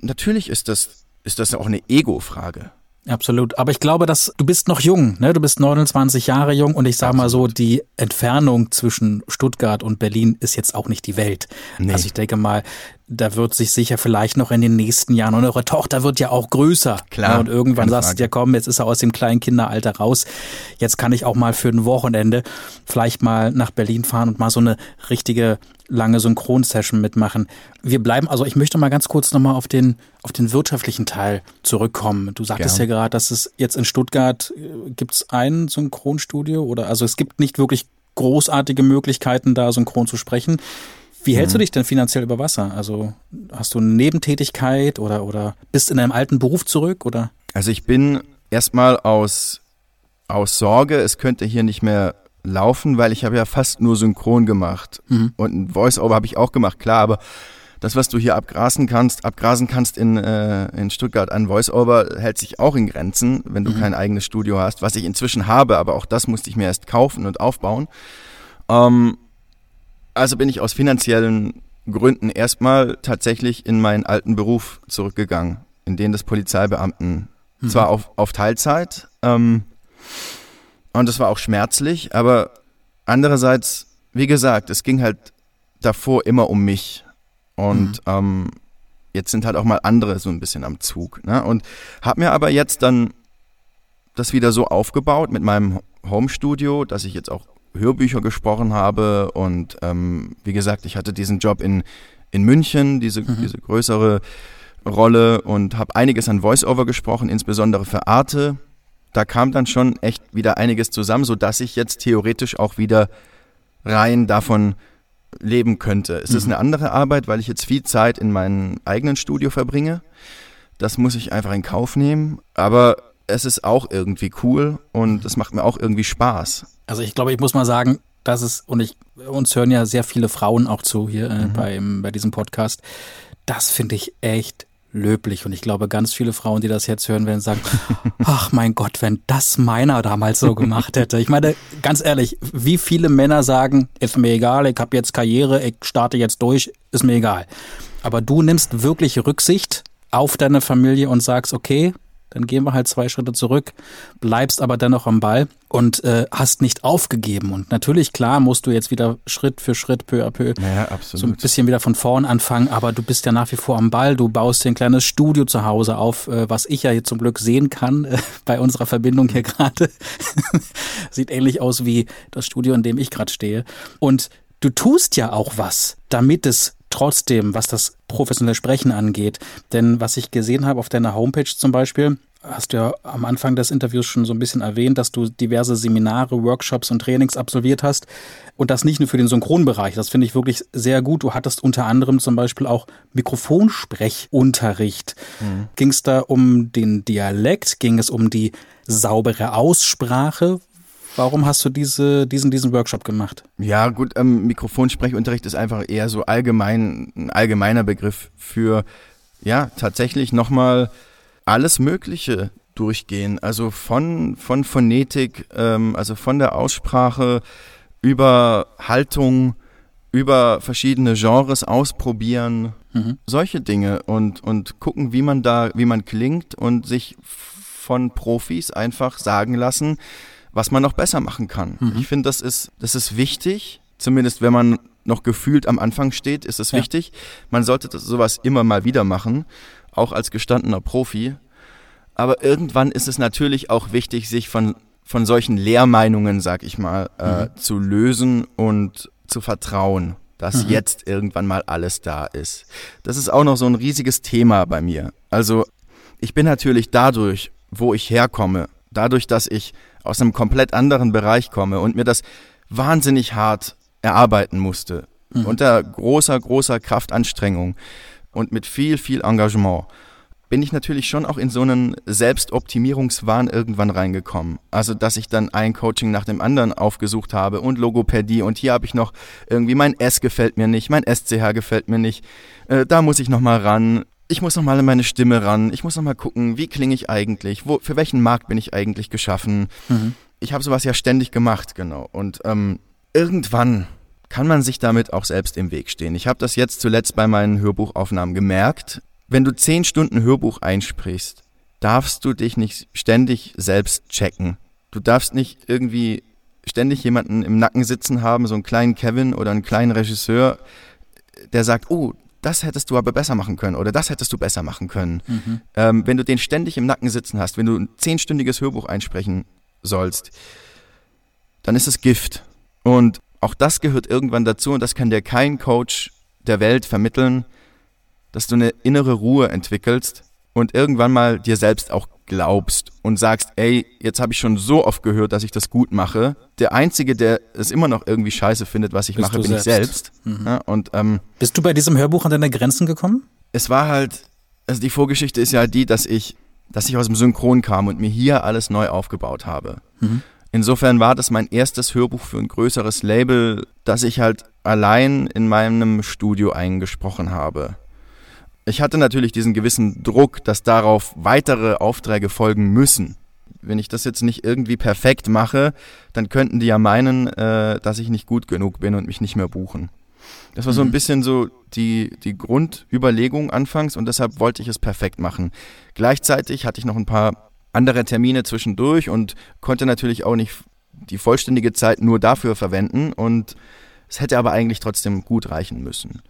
natürlich ist das, ist das auch eine Ego-Frage. Absolut. Aber ich glaube, dass du bist noch jung, ne? Du bist 29 Jahre jung und ich sage mal so, die Entfernung zwischen Stuttgart und Berlin ist jetzt auch nicht die Welt. Nee. Also ich denke mal, da wird sich sicher vielleicht noch in den nächsten Jahren und eure Tochter wird ja auch größer. Klar. Ne? Und irgendwann sagst du dir, komm, jetzt ist er aus dem kleinen Kinderalter raus. Jetzt kann ich auch mal für ein Wochenende vielleicht mal nach Berlin fahren und mal so eine richtige lange Synchronsession mitmachen. Wir bleiben, also ich möchte mal ganz kurz nochmal auf den, auf den wirtschaftlichen Teil zurückkommen. Du sagtest Gern. ja gerade, dass es jetzt in Stuttgart äh, gibt es ein Synchronstudio oder also es gibt nicht wirklich großartige Möglichkeiten, da synchron zu sprechen. Wie hältst mhm. du dich denn finanziell über Wasser? Also hast du eine Nebentätigkeit oder, oder bist in deinem alten Beruf zurück oder? Also ich bin erstmal aus, aus Sorge, es könnte hier nicht mehr laufen, weil ich habe ja fast nur synchron gemacht. Mhm. Und ein Voice-Over habe ich auch gemacht, klar, aber das, was du hier abgrasen kannst, abgrasen kannst in, äh, in Stuttgart an Voice-Over, hält sich auch in Grenzen, wenn du mhm. kein eigenes Studio hast, was ich inzwischen habe, aber auch das musste ich mir erst kaufen und aufbauen. Ähm, also bin ich aus finanziellen Gründen erstmal tatsächlich in meinen alten Beruf zurückgegangen, in den des Polizeibeamten. Mhm. Zwar auf, auf Teilzeit, ähm, und das war auch schmerzlich, aber andererseits, wie gesagt, es ging halt davor immer um mich. Und mhm. ähm, jetzt sind halt auch mal andere so ein bisschen am Zug. Ne? Und habe mir aber jetzt dann das wieder so aufgebaut mit meinem Home-Studio, dass ich jetzt auch Hörbücher gesprochen habe und ähm, wie gesagt, ich hatte diesen Job in, in München, diese, mhm. diese größere Rolle und habe einiges an Voice-Over gesprochen, insbesondere für Arte. Da kam dann schon echt wieder einiges zusammen, sodass ich jetzt theoretisch auch wieder rein davon leben könnte. Es mhm. ist eine andere Arbeit, weil ich jetzt viel Zeit in meinem eigenen Studio verbringe. Das muss ich einfach in Kauf nehmen. Aber es ist auch irgendwie cool und es macht mir auch irgendwie Spaß. Also ich glaube, ich muss mal sagen, dass es, und ich, uns hören ja sehr viele Frauen auch zu hier äh, mhm. beim, bei diesem Podcast. Das finde ich echt löblich. Und ich glaube, ganz viele Frauen, die das jetzt hören, werden sagen, *laughs* ach mein Gott, wenn das meiner damals so gemacht hätte. Ich meine, ganz ehrlich, wie viele Männer sagen, ist mir egal, ich habe jetzt Karriere, ich starte jetzt durch, ist mir egal. Aber du nimmst wirklich Rücksicht auf deine Familie und sagst, okay, dann gehen wir halt zwei Schritte zurück, bleibst aber dennoch am Ball und äh, hast nicht aufgegeben. Und natürlich, klar, musst du jetzt wieder Schritt für Schritt, peu à peu, ja, so ein bisschen wieder von vorn anfangen, aber du bist ja nach wie vor am Ball. Du baust dir ein kleines Studio zu Hause auf, äh, was ich ja hier zum Glück sehen kann äh, bei unserer Verbindung hier gerade. *laughs* Sieht ähnlich aus wie das Studio, in dem ich gerade stehe. Und du tust ja auch was, damit es trotzdem, was das professionelle Sprechen angeht. Denn was ich gesehen habe auf deiner Homepage zum Beispiel, hast du ja am Anfang des Interviews schon so ein bisschen erwähnt, dass du diverse Seminare, Workshops und Trainings absolviert hast. Und das nicht nur für den Synchronbereich. Das finde ich wirklich sehr gut. Du hattest unter anderem zum Beispiel auch Mikrofonsprechunterricht. Mhm. Ging es da um den Dialekt? Ging es um die saubere Aussprache? Warum hast du diese, diesen, diesen Workshop gemacht? Ja, gut, ähm, Mikrofonsprechunterricht ist einfach eher so allgemein, ein allgemeiner Begriff für, ja, tatsächlich nochmal alles Mögliche durchgehen. Also von, von Phonetik, ähm, also von der Aussprache über Haltung, über verschiedene Genres ausprobieren, mhm. solche Dinge und, und gucken, wie man da, wie man klingt und sich von Profis einfach sagen lassen, was man noch besser machen kann. Mhm. Ich finde, das ist, das ist wichtig, zumindest wenn man noch gefühlt am Anfang steht, ist es ja. wichtig. Man sollte das, sowas immer mal wieder machen, auch als gestandener Profi. Aber irgendwann ist es natürlich auch wichtig, sich von, von solchen Lehrmeinungen, sag ich mal, äh, mhm. zu lösen und zu vertrauen, dass mhm. jetzt irgendwann mal alles da ist. Das ist auch noch so ein riesiges Thema bei mir. Also ich bin natürlich dadurch, wo ich herkomme, dadurch, dass ich aus einem komplett anderen Bereich komme und mir das wahnsinnig hart erarbeiten musste. Mhm. Unter großer, großer Kraftanstrengung und mit viel, viel Engagement bin ich natürlich schon auch in so einen Selbstoptimierungswahn irgendwann reingekommen. Also, dass ich dann ein Coaching nach dem anderen aufgesucht habe und Logopädie und hier habe ich noch irgendwie mein S gefällt mir nicht, mein SCH gefällt mir nicht, äh, da muss ich nochmal ran ich muss nochmal in meine Stimme ran, ich muss nochmal gucken, wie klinge ich eigentlich, wo, für welchen Markt bin ich eigentlich geschaffen. Mhm. Ich habe sowas ja ständig gemacht, genau. Und ähm, irgendwann kann man sich damit auch selbst im Weg stehen. Ich habe das jetzt zuletzt bei meinen Hörbuchaufnahmen gemerkt. Wenn du zehn Stunden Hörbuch einsprichst, darfst du dich nicht ständig selbst checken. Du darfst nicht irgendwie ständig jemanden im Nacken sitzen haben, so einen kleinen Kevin oder einen kleinen Regisseur, der sagt, oh, das hättest du aber besser machen können oder das hättest du besser machen können. Mhm. Ähm, wenn du den ständig im Nacken sitzen hast, wenn du ein zehnstündiges Hörbuch einsprechen sollst, dann ist es Gift. Und auch das gehört irgendwann dazu und das kann dir kein Coach der Welt vermitteln, dass du eine innere Ruhe entwickelst und irgendwann mal dir selbst auch glaubst und sagst, ey, jetzt habe ich schon so oft gehört, dass ich das gut mache. Der Einzige, der es immer noch irgendwie scheiße findet, was ich Bist mache, bin selbst. ich selbst. Mhm. Ja, und, ähm, Bist du bei diesem Hörbuch an deine Grenzen gekommen? Es war halt, also die Vorgeschichte ist ja die, dass ich, dass ich aus dem Synchron kam und mir hier alles neu aufgebaut habe. Mhm. Insofern war das mein erstes Hörbuch für ein größeres Label, das ich halt allein in meinem Studio eingesprochen habe. Ich hatte natürlich diesen gewissen Druck, dass darauf weitere Aufträge folgen müssen. Wenn ich das jetzt nicht irgendwie perfekt mache, dann könnten die ja meinen, äh, dass ich nicht gut genug bin und mich nicht mehr buchen. Das war so ein mhm. bisschen so die, die Grundüberlegung anfangs und deshalb wollte ich es perfekt machen. Gleichzeitig hatte ich noch ein paar andere Termine zwischendurch und konnte natürlich auch nicht die vollständige Zeit nur dafür verwenden und es hätte aber eigentlich trotzdem gut reichen müssen.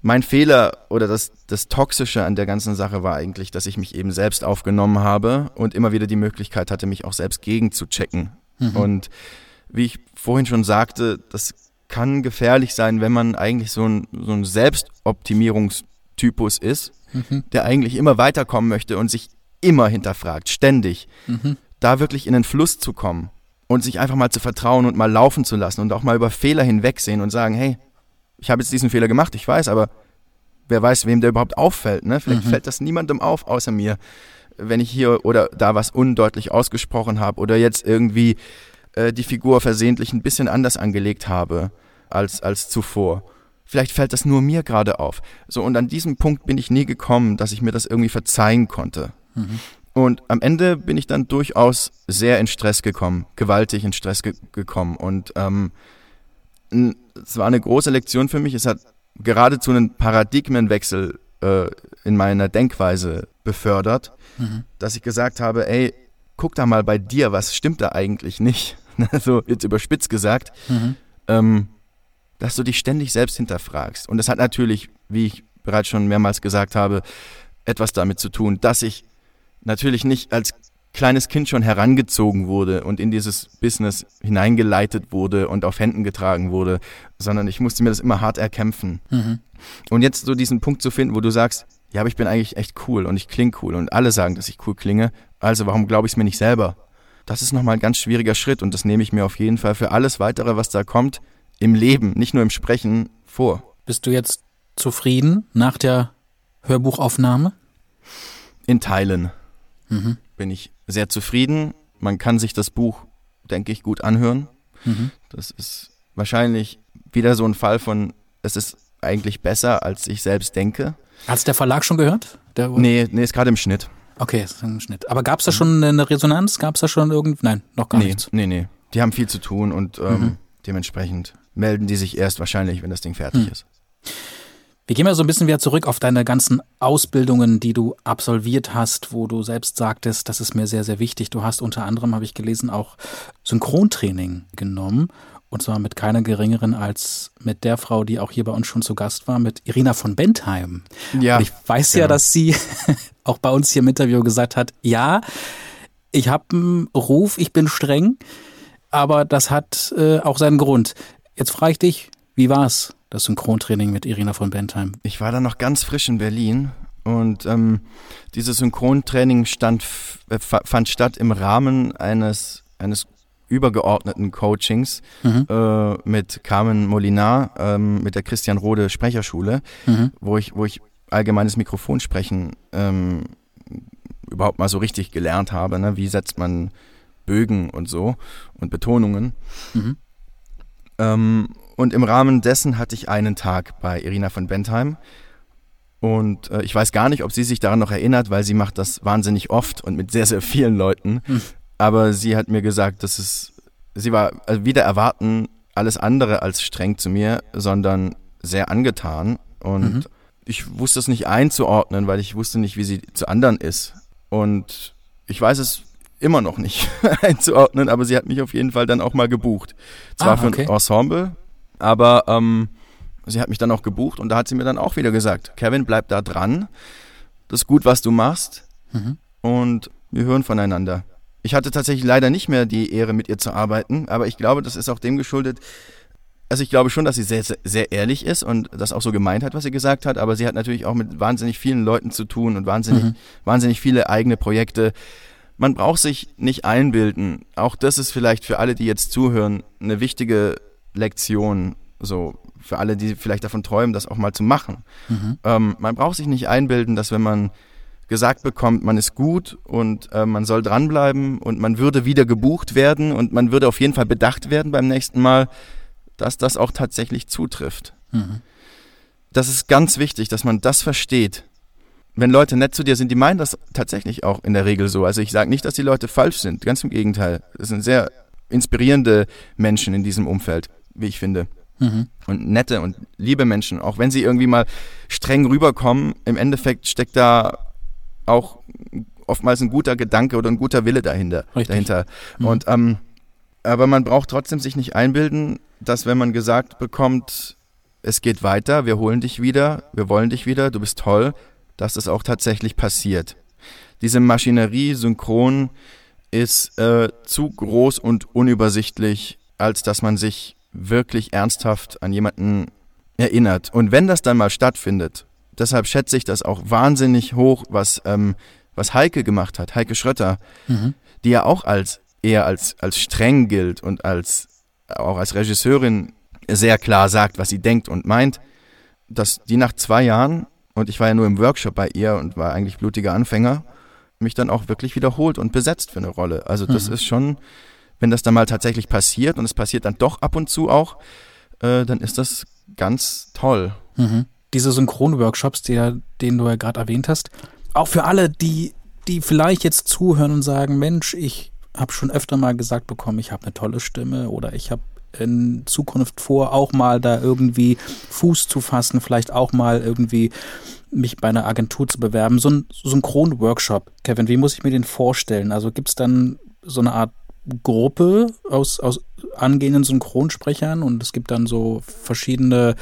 Mein Fehler oder das, das Toxische an der ganzen Sache war eigentlich, dass ich mich eben selbst aufgenommen habe und immer wieder die Möglichkeit hatte, mich auch selbst gegen zu checken. Mhm. Und wie ich vorhin schon sagte, das kann gefährlich sein, wenn man eigentlich so ein, so ein Selbstoptimierungstypus ist, mhm. der eigentlich immer weiterkommen möchte und sich immer hinterfragt, ständig. Mhm. Da wirklich in den Fluss zu kommen und sich einfach mal zu vertrauen und mal laufen zu lassen und auch mal über Fehler hinwegsehen und sagen, hey, ich habe jetzt diesen Fehler gemacht, ich weiß, aber wer weiß, wem der überhaupt auffällt. Ne? Vielleicht mhm. fällt das niemandem auf, außer mir, wenn ich hier oder da was undeutlich ausgesprochen habe oder jetzt irgendwie äh, die Figur versehentlich ein bisschen anders angelegt habe als, als zuvor. Vielleicht fällt das nur mir gerade auf. So, und an diesem Punkt bin ich nie gekommen, dass ich mir das irgendwie verzeihen konnte. Mhm. Und am Ende bin ich dann durchaus sehr in Stress gekommen, gewaltig in Stress ge gekommen. Und ähm, es war eine große Lektion für mich. Es hat geradezu einen Paradigmenwechsel äh, in meiner Denkweise befördert, mhm. dass ich gesagt habe, ey, guck da mal bei dir, was stimmt da eigentlich nicht? *laughs* so jetzt überspitzt gesagt, mhm. ähm, dass du dich ständig selbst hinterfragst. Und das hat natürlich, wie ich bereits schon mehrmals gesagt habe, etwas damit zu tun, dass ich natürlich nicht als kleines Kind schon herangezogen wurde und in dieses Business hineingeleitet wurde und auf Händen getragen wurde, sondern ich musste mir das immer hart erkämpfen. Mhm. Und jetzt so diesen Punkt zu finden, wo du sagst, ja, aber ich bin eigentlich echt cool und ich klinge cool und alle sagen, dass ich cool klinge, also warum glaube ich es mir nicht selber? Das ist nochmal ein ganz schwieriger Schritt und das nehme ich mir auf jeden Fall für alles weitere, was da kommt, im Leben, nicht nur im Sprechen, vor. Bist du jetzt zufrieden nach der Hörbuchaufnahme? In Teilen mhm. bin ich sehr zufrieden. Man kann sich das Buch, denke ich, gut anhören. Mhm. Das ist wahrscheinlich wieder so ein Fall von, es ist eigentlich besser, als ich selbst denke. Hat es der Verlag schon gehört? Der, nee, nee, ist gerade im Schnitt. Okay, ist im Schnitt. Aber gab es da schon eine Resonanz? Gab es da schon irgendwie? Nein, noch gar nee, nichts. Nee, nee. Die haben viel zu tun und ähm, mhm. dementsprechend melden die sich erst wahrscheinlich, wenn das Ding fertig mhm. ist. Wir gehen mal so ein bisschen wieder zurück auf deine ganzen Ausbildungen, die du absolviert hast, wo du selbst sagtest, das ist mir sehr, sehr wichtig. Du hast unter anderem, habe ich gelesen, auch Synchrontraining genommen. Und zwar mit keiner geringeren als mit der Frau, die auch hier bei uns schon zu Gast war, mit Irina von Bentheim. Ja. Und ich weiß genau. ja, dass sie *laughs* auch bei uns hier im Interview gesagt hat, ja, ich habe einen Ruf, ich bin streng, aber das hat äh, auch seinen Grund. Jetzt frage ich dich, wie war's? das Synchrontraining mit Irina von Bentheim? Ich war da noch ganz frisch in Berlin und ähm, dieses Synchrontraining stand, äh, fand statt im Rahmen eines, eines übergeordneten Coachings mhm. äh, mit Carmen Molinar, ähm, mit der Christian Rode Sprecherschule, mhm. wo, ich, wo ich allgemeines Mikrofonsprechen ähm, überhaupt mal so richtig gelernt habe. Ne? Wie setzt man Bögen und so und Betonungen. Mhm. Ähm, und im Rahmen dessen hatte ich einen Tag bei Irina von Bentheim. Und äh, ich weiß gar nicht, ob sie sich daran noch erinnert, weil sie macht das wahnsinnig oft und mit sehr, sehr vielen Leuten. Mhm. Aber sie hat mir gesagt, dass es, sie war also wieder erwarten alles andere als streng zu mir, sondern sehr angetan. Und mhm. ich wusste es nicht einzuordnen, weil ich wusste nicht, wie sie zu anderen ist. Und ich weiß es immer noch nicht *laughs* einzuordnen, aber sie hat mich auf jeden Fall dann auch mal gebucht. Zwar ah, okay. für ein Ensemble, aber ähm, sie hat mich dann auch gebucht und da hat sie mir dann auch wieder gesagt, Kevin, bleib da dran. Das ist gut, was du machst. Mhm. Und wir hören voneinander. Ich hatte tatsächlich leider nicht mehr die Ehre, mit ihr zu arbeiten, aber ich glaube, das ist auch dem geschuldet. Also ich glaube schon, dass sie sehr, sehr ehrlich ist und das auch so gemeint hat, was sie gesagt hat, aber sie hat natürlich auch mit wahnsinnig vielen Leuten zu tun und wahnsinnig, mhm. wahnsinnig viele eigene Projekte. Man braucht sich nicht einbilden. Auch das ist vielleicht für alle, die jetzt zuhören, eine wichtige Lektion, so für alle, die vielleicht davon träumen, das auch mal zu machen. Mhm. Ähm, man braucht sich nicht einbilden, dass wenn man gesagt bekommt, man ist gut und äh, man soll dranbleiben und man würde wieder gebucht werden und man würde auf jeden Fall bedacht werden beim nächsten Mal, dass das auch tatsächlich zutrifft. Mhm. Das ist ganz wichtig, dass man das versteht. Wenn Leute nett zu dir sind, die meinen das tatsächlich auch in der Regel so. Also ich sage nicht, dass die Leute falsch sind, ganz im Gegenteil. Es sind sehr inspirierende Menschen in diesem Umfeld wie ich finde. Mhm. Und nette und liebe Menschen, auch wenn sie irgendwie mal streng rüberkommen, im Endeffekt steckt da auch oftmals ein guter Gedanke oder ein guter Wille dahinter. dahinter. Mhm. Und ähm, aber man braucht trotzdem sich nicht einbilden, dass wenn man gesagt bekommt, es geht weiter, wir holen dich wieder, wir wollen dich wieder, du bist toll, dass das auch tatsächlich passiert. Diese Maschinerie synchron ist äh, zu groß und unübersichtlich, als dass man sich wirklich ernsthaft an jemanden erinnert. Und wenn das dann mal stattfindet, deshalb schätze ich das auch wahnsinnig hoch, was, ähm, was Heike gemacht hat, Heike Schrötter, mhm. die ja auch als eher als, als streng gilt und als auch als Regisseurin sehr klar sagt, was sie denkt und meint, dass die nach zwei Jahren, und ich war ja nur im Workshop bei ihr und war eigentlich blutiger Anfänger, mich dann auch wirklich wiederholt und besetzt für eine Rolle. Also das mhm. ist schon, wenn das dann mal tatsächlich passiert und es passiert dann doch ab und zu auch, äh, dann ist das ganz toll. Mhm. Diese Synchronworkshops, die, den du ja gerade erwähnt hast, auch für alle, die, die vielleicht jetzt zuhören und sagen, Mensch, ich habe schon öfter mal gesagt bekommen, ich habe eine tolle Stimme oder ich habe in Zukunft vor, auch mal da irgendwie Fuß zu fassen, vielleicht auch mal irgendwie mich bei einer Agentur zu bewerben. So ein Synchron-Workshop, Kevin, wie muss ich mir den vorstellen? Also gibt es dann so eine Art Gruppe aus, aus angehenden Synchronsprechern und es gibt dann so verschiedene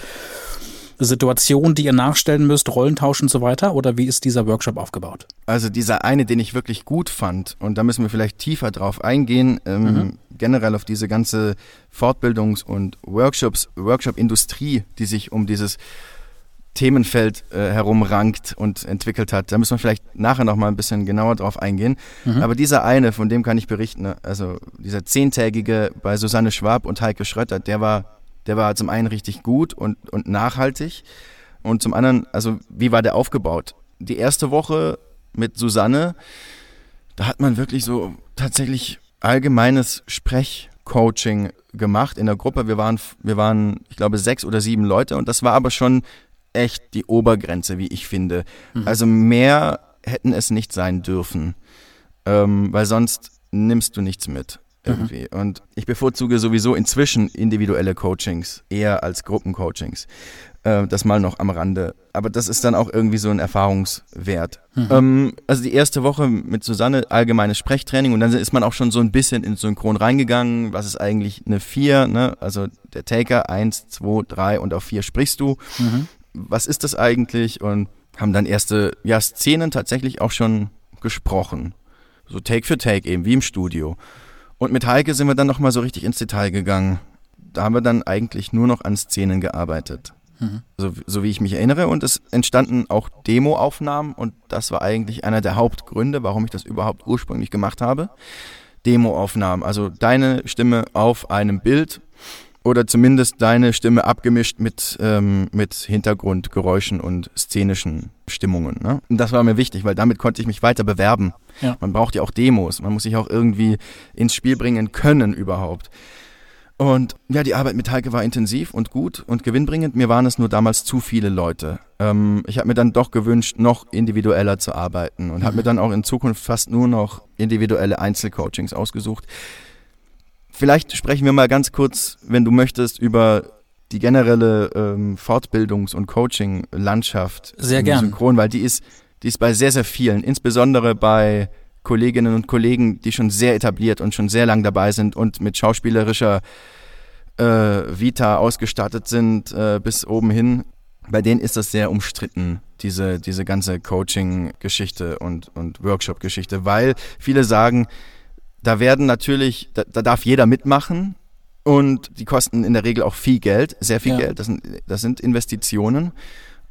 Situationen, die ihr nachstellen müsst, Rollentausch und so weiter? Oder wie ist dieser Workshop aufgebaut? Also dieser eine, den ich wirklich gut fand, und da müssen wir vielleicht tiefer drauf eingehen, ähm, mhm. generell auf diese ganze Fortbildungs- und Workshops, Workshop-Industrie, die sich um dieses Themenfeld äh, herumrankt und entwickelt hat. Da müssen wir vielleicht nachher noch mal ein bisschen genauer drauf eingehen. Mhm. Aber dieser eine, von dem kann ich berichten, ne, also dieser zehntägige bei Susanne Schwab und Heike Schrötter, der war der war zum einen richtig gut und, und nachhaltig und zum anderen, also wie war der aufgebaut? Die erste Woche mit Susanne, da hat man wirklich so tatsächlich allgemeines Sprechcoaching gemacht in der Gruppe. Wir waren, wir waren, ich glaube, sechs oder sieben Leute und das war aber schon echt die Obergrenze, wie ich finde. Mhm. Also mehr hätten es nicht sein dürfen, ähm, weil sonst nimmst du nichts mit. Mhm. irgendwie. Mhm. Und ich bevorzuge sowieso inzwischen individuelle Coachings eher als Gruppencoachings. Äh, das mal noch am Rande. Aber das ist dann auch irgendwie so ein Erfahrungswert. Mhm. Ähm, also die erste Woche mit Susanne, allgemeines Sprechtraining und dann ist man auch schon so ein bisschen ins Synchron reingegangen. Was ist eigentlich eine vier? Ne? Also der Taker, eins, zwei, drei und auf vier sprichst du. Mhm. Was ist das eigentlich? Und haben dann erste ja, Szenen tatsächlich auch schon gesprochen. So Take für Take eben, wie im Studio. Und mit Heike sind wir dann nochmal so richtig ins Detail gegangen. Da haben wir dann eigentlich nur noch an Szenen gearbeitet. Mhm. So, so, wie ich mich erinnere. Und es entstanden auch Demoaufnahmen und das war eigentlich einer der Hauptgründe, warum ich das überhaupt ursprünglich gemacht habe. Demoaufnahmen, also deine Stimme auf einem Bild oder zumindest deine Stimme abgemischt mit, ähm, mit Hintergrundgeräuschen und szenischen Stimmungen. Ne? Und das war mir wichtig, weil damit konnte ich mich weiter bewerben. Ja. Man braucht ja auch Demos, man muss sich auch irgendwie ins Spiel bringen können überhaupt. Und ja, die Arbeit mit Heike war intensiv und gut und gewinnbringend. Mir waren es nur damals zu viele Leute. Ähm, ich habe mir dann doch gewünscht, noch individueller zu arbeiten und mhm. habe mir dann auch in Zukunft fast nur noch individuelle Einzelcoachings ausgesucht. Vielleicht sprechen wir mal ganz kurz, wenn du möchtest, über die generelle ähm, Fortbildungs- und Coaching-Landschaft sehr gern. Synchron, weil die ist, die ist bei sehr, sehr vielen, insbesondere bei Kolleginnen und Kollegen, die schon sehr etabliert und schon sehr lang dabei sind und mit schauspielerischer äh, Vita ausgestattet sind äh, bis oben hin. Bei denen ist das sehr umstritten, diese, diese ganze Coaching-Geschichte und, und Workshop-Geschichte, weil viele sagen, da werden natürlich, da, da darf jeder mitmachen, und die kosten in der Regel auch viel Geld, sehr viel ja. Geld. Das sind, das sind Investitionen.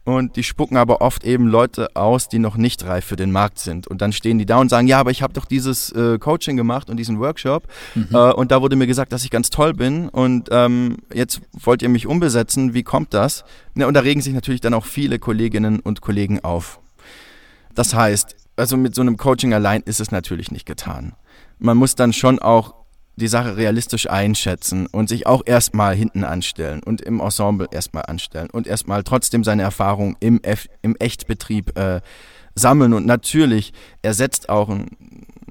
Und die spucken aber oft eben Leute aus, die noch nicht reif für den Markt sind. Und dann stehen die da und sagen, ja, aber ich habe doch dieses äh, Coaching gemacht und diesen Workshop. Mhm. Äh, und da wurde mir gesagt, dass ich ganz toll bin. Und ähm, jetzt wollt ihr mich umbesetzen. Wie kommt das? Ja, und da regen sich natürlich dann auch viele Kolleginnen und Kollegen auf. Das heißt, also mit so einem Coaching allein ist es natürlich nicht getan. Man muss dann schon auch die Sache realistisch einschätzen und sich auch erstmal hinten anstellen und im Ensemble erstmal anstellen und erstmal trotzdem seine Erfahrung im, F im Echtbetrieb äh, sammeln. Und natürlich ersetzt auch ein,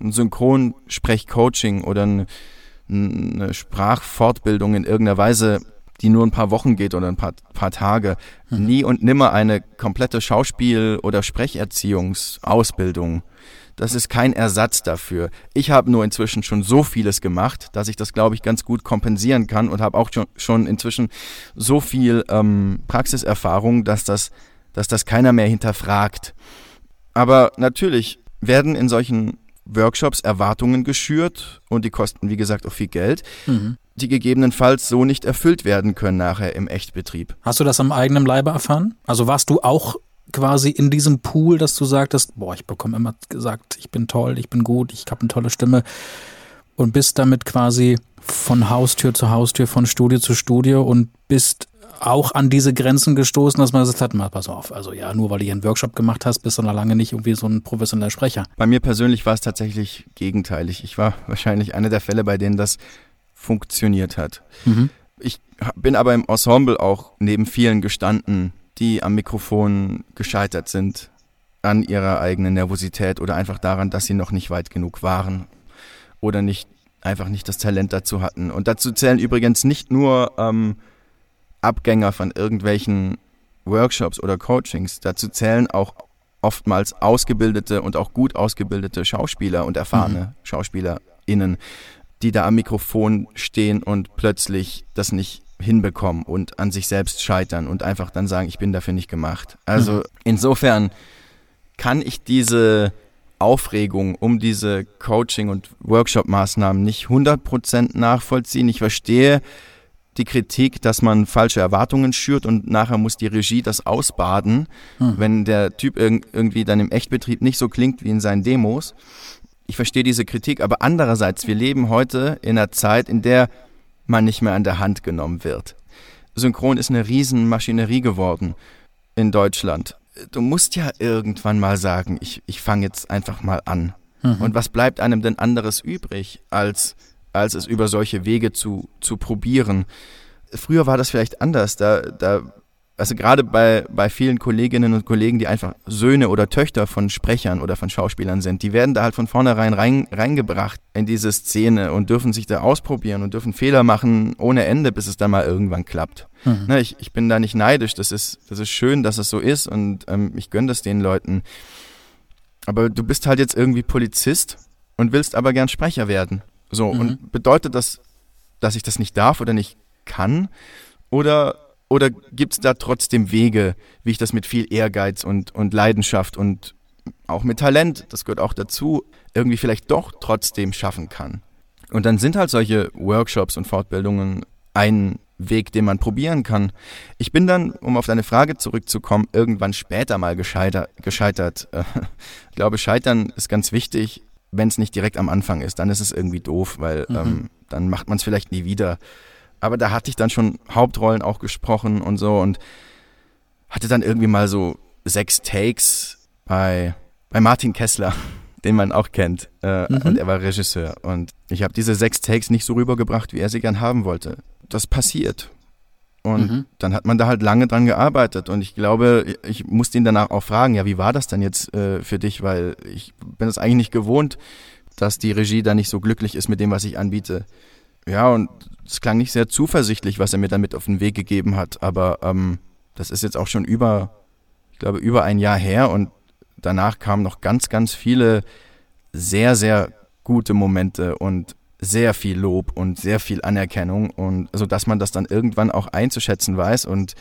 ein Synchronsprechcoaching oder ein, eine Sprachfortbildung in irgendeiner Weise, die nur ein paar Wochen geht oder ein paar, paar Tage, mhm. nie und nimmer eine komplette Schauspiel- oder Sprecherziehungsausbildung. Das ist kein Ersatz dafür. Ich habe nur inzwischen schon so vieles gemacht, dass ich das, glaube ich, ganz gut kompensieren kann und habe auch schon, inzwischen so viel ähm, Praxiserfahrung, dass das, dass das keiner mehr hinterfragt. Aber natürlich werden in solchen Workshops Erwartungen geschürt und die kosten, wie gesagt, auch viel Geld, mhm. die gegebenenfalls so nicht erfüllt werden können nachher im Echtbetrieb. Hast du das am eigenen Leibe erfahren? Also warst du auch quasi in diesem Pool, dass du sagtest, boah, ich bekomme immer gesagt, ich bin toll, ich bin gut, ich habe eine tolle Stimme und bist damit quasi von Haustür zu Haustür, von Studie zu Studie und bist auch an diese Grenzen gestoßen, dass man gesagt hat, mal pass auf, also ja, nur weil du hier einen Workshop gemacht hast, bist du noch lange nicht irgendwie so ein professioneller Sprecher. Bei mir persönlich war es tatsächlich gegenteilig. Ich war *laughs* wahrscheinlich einer der Fälle, bei denen das funktioniert hat. Mhm. Ich bin aber im Ensemble auch neben vielen gestanden, die am Mikrofon gescheitert sind an ihrer eigenen Nervosität oder einfach daran, dass sie noch nicht weit genug waren oder nicht einfach nicht das Talent dazu hatten. Und dazu zählen übrigens nicht nur ähm, Abgänger von irgendwelchen Workshops oder Coachings. Dazu zählen auch oftmals ausgebildete und auch gut ausgebildete Schauspieler und erfahrene mhm. SchauspielerInnen, die da am Mikrofon stehen und plötzlich das nicht hinbekommen und an sich selbst scheitern und einfach dann sagen, ich bin dafür nicht gemacht. Also mhm. insofern kann ich diese Aufregung um diese Coaching- und Workshop-Maßnahmen nicht 100% nachvollziehen. Ich verstehe, die Kritik, dass man falsche Erwartungen schürt und nachher muss die Regie das ausbaden, hm. wenn der Typ irg irgendwie dann im Echtbetrieb nicht so klingt wie in seinen Demos. Ich verstehe diese Kritik, aber andererseits, wir leben heute in einer Zeit, in der man nicht mehr an der Hand genommen wird. Synchron ist eine Riesenmaschinerie geworden in Deutschland. Du musst ja irgendwann mal sagen, ich, ich fange jetzt einfach mal an. Mhm. Und was bleibt einem denn anderes übrig, als als es über solche Wege zu, zu probieren. Früher war das vielleicht anders. Da, da, also gerade bei, bei vielen Kolleginnen und Kollegen, die einfach Söhne oder Töchter von Sprechern oder von Schauspielern sind, die werden da halt von vornherein rein, reingebracht in diese Szene und dürfen sich da ausprobieren und dürfen Fehler machen ohne Ende, bis es dann mal irgendwann klappt. Mhm. Ne, ich, ich bin da nicht neidisch. Das ist, das ist schön, dass es so ist und ähm, ich gönne das den Leuten. Aber du bist halt jetzt irgendwie Polizist und willst aber gern Sprecher werden. So, mhm. und bedeutet das, dass ich das nicht darf oder nicht kann? Oder, oder gibt es da trotzdem Wege, wie ich das mit viel Ehrgeiz und, und Leidenschaft und auch mit Talent, das gehört auch dazu, irgendwie vielleicht doch trotzdem schaffen kann? Und dann sind halt solche Workshops und Fortbildungen ein Weg, den man probieren kann. Ich bin dann, um auf deine Frage zurückzukommen, irgendwann später mal gescheitert. gescheitert. *laughs* ich glaube, Scheitern ist ganz wichtig wenn es nicht direkt am Anfang ist, dann ist es irgendwie doof, weil mhm. ähm, dann macht man es vielleicht nie wieder. Aber da hatte ich dann schon Hauptrollen auch gesprochen und so und hatte dann irgendwie mal so sechs Takes bei, bei Martin Kessler, *laughs* den man auch kennt. Äh, mhm. Und er war Regisseur. Und ich habe diese sechs Takes nicht so rübergebracht, wie er sie gern haben wollte. Das passiert. Und mhm. dann hat man da halt lange dran gearbeitet. Und ich glaube, ich musste ihn danach auch fragen, ja, wie war das denn jetzt äh, für dich? Weil ich bin es eigentlich nicht gewohnt, dass die Regie da nicht so glücklich ist mit dem, was ich anbiete. Ja, und es klang nicht sehr zuversichtlich, was er mir damit auf den Weg gegeben hat. Aber ähm, das ist jetzt auch schon über, ich glaube, über ein Jahr her. Und danach kamen noch ganz, ganz viele sehr, sehr gute Momente und sehr viel Lob und sehr viel Anerkennung und so dass man das dann irgendwann auch einzuschätzen weiß und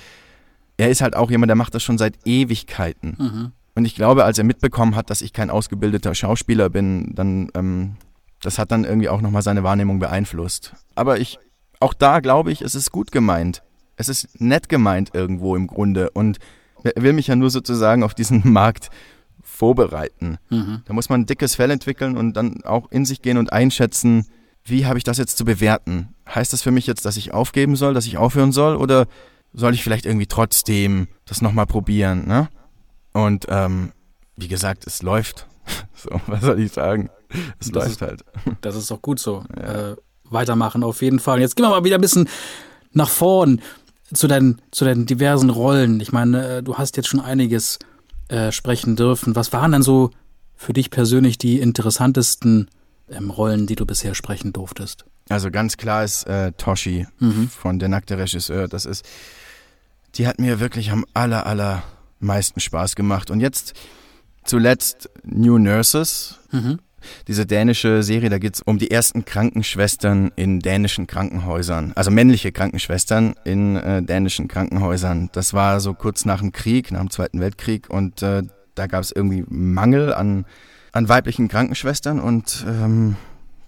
er ist halt auch jemand, der macht das schon seit Ewigkeiten. Mhm. Und ich glaube, als er mitbekommen hat, dass ich kein ausgebildeter Schauspieler bin, dann ähm, das hat dann irgendwie auch nochmal seine Wahrnehmung beeinflusst. Aber ich, auch da glaube ich, es ist gut gemeint. Es ist nett gemeint irgendwo im Grunde und er will mich ja nur sozusagen auf diesen *laughs* Markt vorbereiten. Mhm. Da muss man ein dickes Fell entwickeln und dann auch in sich gehen und einschätzen, wie habe ich das jetzt zu bewerten? Heißt das für mich jetzt, dass ich aufgeben soll, dass ich aufhören soll oder soll ich vielleicht irgendwie trotzdem das nochmal probieren? Ne? Und ähm, wie gesagt, es läuft. *laughs* so, was soll ich sagen? Es das läuft ist, halt. Das ist doch gut so. *laughs* Ja. Äh, weitermachen auf jeden Fall. Jetzt gehen wir mal wieder ein bisschen nach vorn zu deinen, zu deinen diversen Rollen. Ich meine, äh, du hast jetzt schon einiges äh, sprechen dürfen. Was waren denn so für dich persönlich die interessantesten ähm, Rollen, die du bisher sprechen durftest? Also ganz klar ist äh, Toshi mhm. von Der nackte Regisseur. Das ist, die hat mir wirklich am aller, aller meisten Spaß gemacht. Und jetzt zuletzt New Nurses. Mhm. Diese dänische Serie, da geht es um die ersten Krankenschwestern in dänischen Krankenhäusern, also männliche Krankenschwestern in äh, dänischen Krankenhäusern. Das war so kurz nach dem Krieg, nach dem Zweiten Weltkrieg und äh, da gab es irgendwie Mangel an, an weiblichen Krankenschwestern und ähm,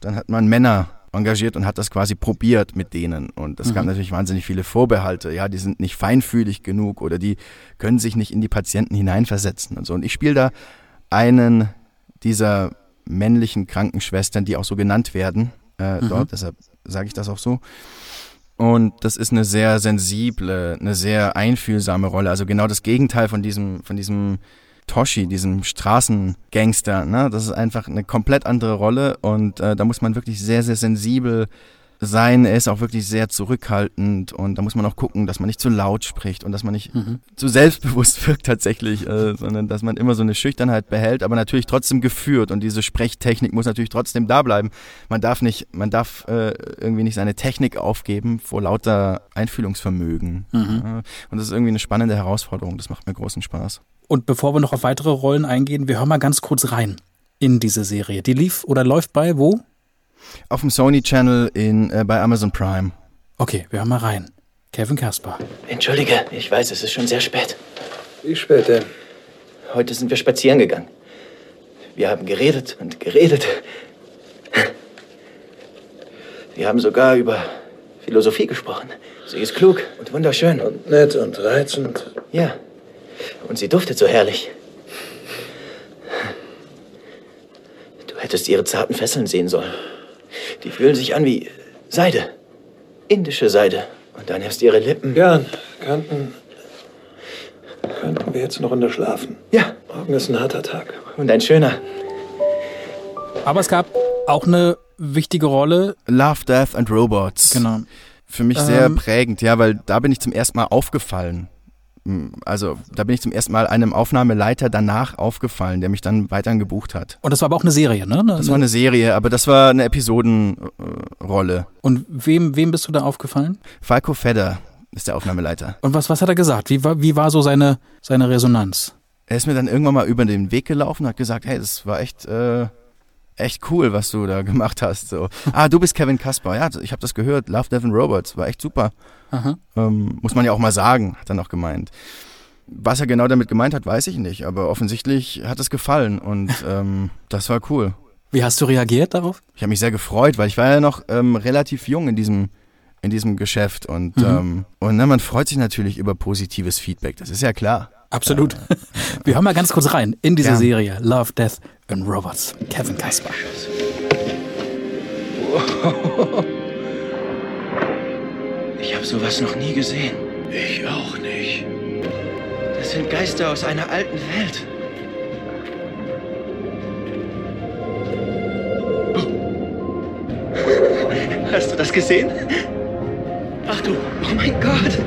dann hat man Männer engagiert und hat das quasi probiert mit denen. Und es mhm. gab natürlich wahnsinnig viele Vorbehalte. Ja, die sind nicht feinfühlig genug oder die können sich nicht in die Patienten hineinversetzen und so. Und ich spiele da einen dieser männlichen Krankenschwestern, die auch so genannt werden äh, mhm. dort. Deshalb sage ich das auch so. Und das ist eine sehr sensible, eine sehr einfühlsame Rolle. Also genau das Gegenteil von diesem, von diesem Toshi, diesem Straßengangster. Ne? Das ist einfach eine komplett andere Rolle und äh, da muss man wirklich sehr, sehr sensibel sein. Er ist auch wirklich sehr zurückhaltend und da muss man auch gucken, dass man nicht zu laut spricht und dass man nicht mhm. zu selbstbewusst *laughs* wirkt tatsächlich, äh, sondern dass man immer so eine Schüchternheit behält, aber natürlich trotzdem geführt und diese Sprechtechnik muss natürlich trotzdem da bleiben. Man darf nicht, man darf äh, irgendwie nicht seine Technik aufgeben vor lauter Einfühlungsvermögen. Mhm. und das ist irgendwie eine spannende Herausforderung. Das macht mir großen Spaß. Und bevor wir noch auf weitere Rollen eingehen, wir hören mal ganz kurz rein in diese Serie. Die lief oder läuft bei wo? Auf dem Sony Channel in, äh, bei Amazon Prime. Okay, wir hören mal rein. Kevin Kasper. Entschuldige, ich weiß, es ist schon sehr spät. Wie spät denn? Heute sind wir spazieren gegangen. Wir haben geredet und geredet. Wir haben sogar über Philosophie gesprochen. Sie ist klug und wunderschön. Und nett und reizend. Ja. Und sie duftet so herrlich. Du hättest ihre zarten Fesseln sehen sollen. Die fühlen sich an wie Seide. Indische Seide. Und dann erst ihre Lippen. Gern. Könnten. Könnten wir jetzt noch in der schlafen? Ja. Morgen ist ein harter Tag. Und ein schöner. Aber es gab auch eine wichtige Rolle. Love, Death and Robots. Genau. Für mich sehr ähm, prägend, ja, weil da bin ich zum ersten Mal aufgefallen also da bin ich zum ersten Mal einem Aufnahmeleiter danach aufgefallen, der mich dann weiterhin gebucht hat. Und das war aber auch eine Serie, ne? Das war eine Serie, aber das war eine Episodenrolle. Und wem, wem bist du da aufgefallen? Falco Fedder ist der Aufnahmeleiter. Und was, was hat er gesagt? Wie war, wie war so seine, seine Resonanz? Er ist mir dann irgendwann mal über den Weg gelaufen und hat gesagt, hey, das war echt, äh, echt cool, was du da *laughs* gemacht hast. So. ah, du bist Kevin Kasper. Ja, ich habe das gehört. Love, Devin Roberts. War echt super. Ähm, muss man ja auch mal sagen, hat er noch gemeint. Was er genau damit gemeint hat, weiß ich nicht, aber offensichtlich hat es gefallen und *laughs* ähm, das war cool. Wie hast du reagiert darauf? Ich habe mich sehr gefreut, weil ich war ja noch ähm, relativ jung in diesem in diesem Geschäft und mhm. ähm, und ne, man freut sich natürlich über positives Feedback. Das ist ja klar. Absolut. Ja. Wir hören mal ganz kurz rein in diese ja. Serie Love, Death and Robots. Kevin Kasper. *laughs* Ich habe sowas noch nie gesehen. Ich auch nicht. Das sind Geister aus einer alten Welt. Hast du das gesehen? Ach du, oh mein Gott.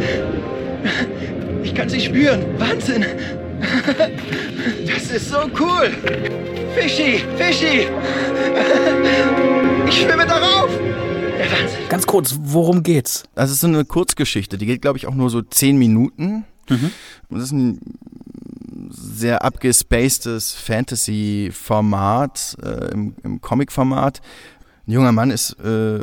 Ich kann sie spüren. Wahnsinn. Das ist so cool. Fischi, Fischi. Ich schwimme darauf. Ganz kurz, worum geht's? Das ist so eine Kurzgeschichte, die geht, glaube ich, auch nur so zehn Minuten. Mhm. Das ist ein sehr abgespacedes Fantasy-Format, äh, im, im Comic-Format. Ein junger Mann ist äh,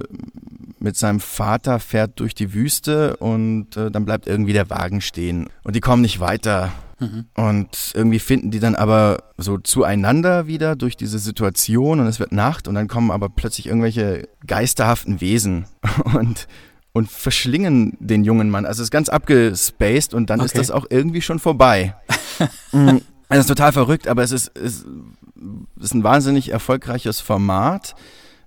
mit seinem Vater, fährt durch die Wüste und äh, dann bleibt irgendwie der Wagen stehen. Und die kommen nicht weiter. Mhm. Und irgendwie finden die dann aber so zueinander wieder durch diese Situation und es wird Nacht und dann kommen aber plötzlich irgendwelche geisterhaften Wesen *laughs* und, und verschlingen den jungen Mann. Also es ist ganz abgespaced und dann okay. ist das auch irgendwie schon vorbei. *laughs* Mhm. Es ist total verrückt, aber es ist, es ist ein wahnsinnig erfolgreiches Format,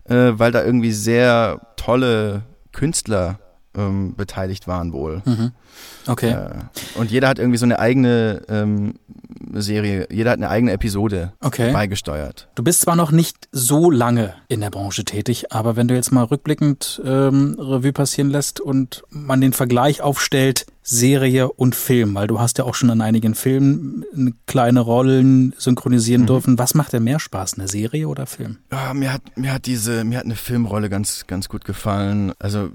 äh, weil da irgendwie sehr tolle Künstler ähm, beteiligt waren wohl. Mhm. Okay. Äh, und jeder hat irgendwie so eine eigene ähm, Serie, jeder hat eine eigene Episode okay. beigesteuert. Du bist zwar noch nicht so lange in der Branche tätig, aber wenn du jetzt mal rückblickend ähm, Revue passieren lässt und man den Vergleich aufstellt, Serie und Film, weil du hast ja auch schon in einigen Filmen kleine Rollen synchronisieren mhm. dürfen. Was macht dir mehr Spaß, eine Serie oder Film? Ja, mir hat mir hat diese mir hat eine Filmrolle ganz ganz gut gefallen. Also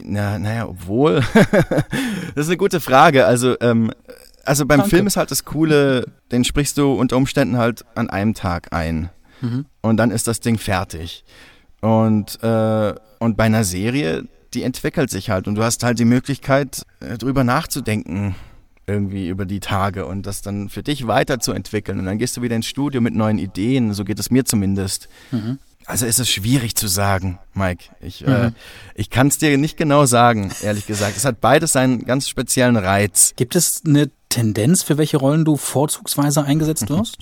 na, naja, obwohl *laughs* das ist eine gute Frage. Also ähm, Also beim Danke. Film ist halt das Coole, den sprichst du unter Umständen halt an einem Tag ein. Mhm. Und dann ist das Ding fertig. Und, äh, und bei einer Serie, die entwickelt sich halt. Und du hast halt die Möglichkeit, äh, drüber nachzudenken, irgendwie über die Tage und das dann für dich weiterzuentwickeln. Und dann gehst du wieder ins Studio mit neuen Ideen. So geht es mir zumindest. Mhm. Also ist es schwierig zu sagen, Mike. Ich, äh, ich kann es dir nicht genau sagen, ehrlich gesagt. Es hat beides seinen ganz speziellen Reiz. Gibt es eine Tendenz, für welche Rollen du vorzugsweise eingesetzt *laughs* wirst?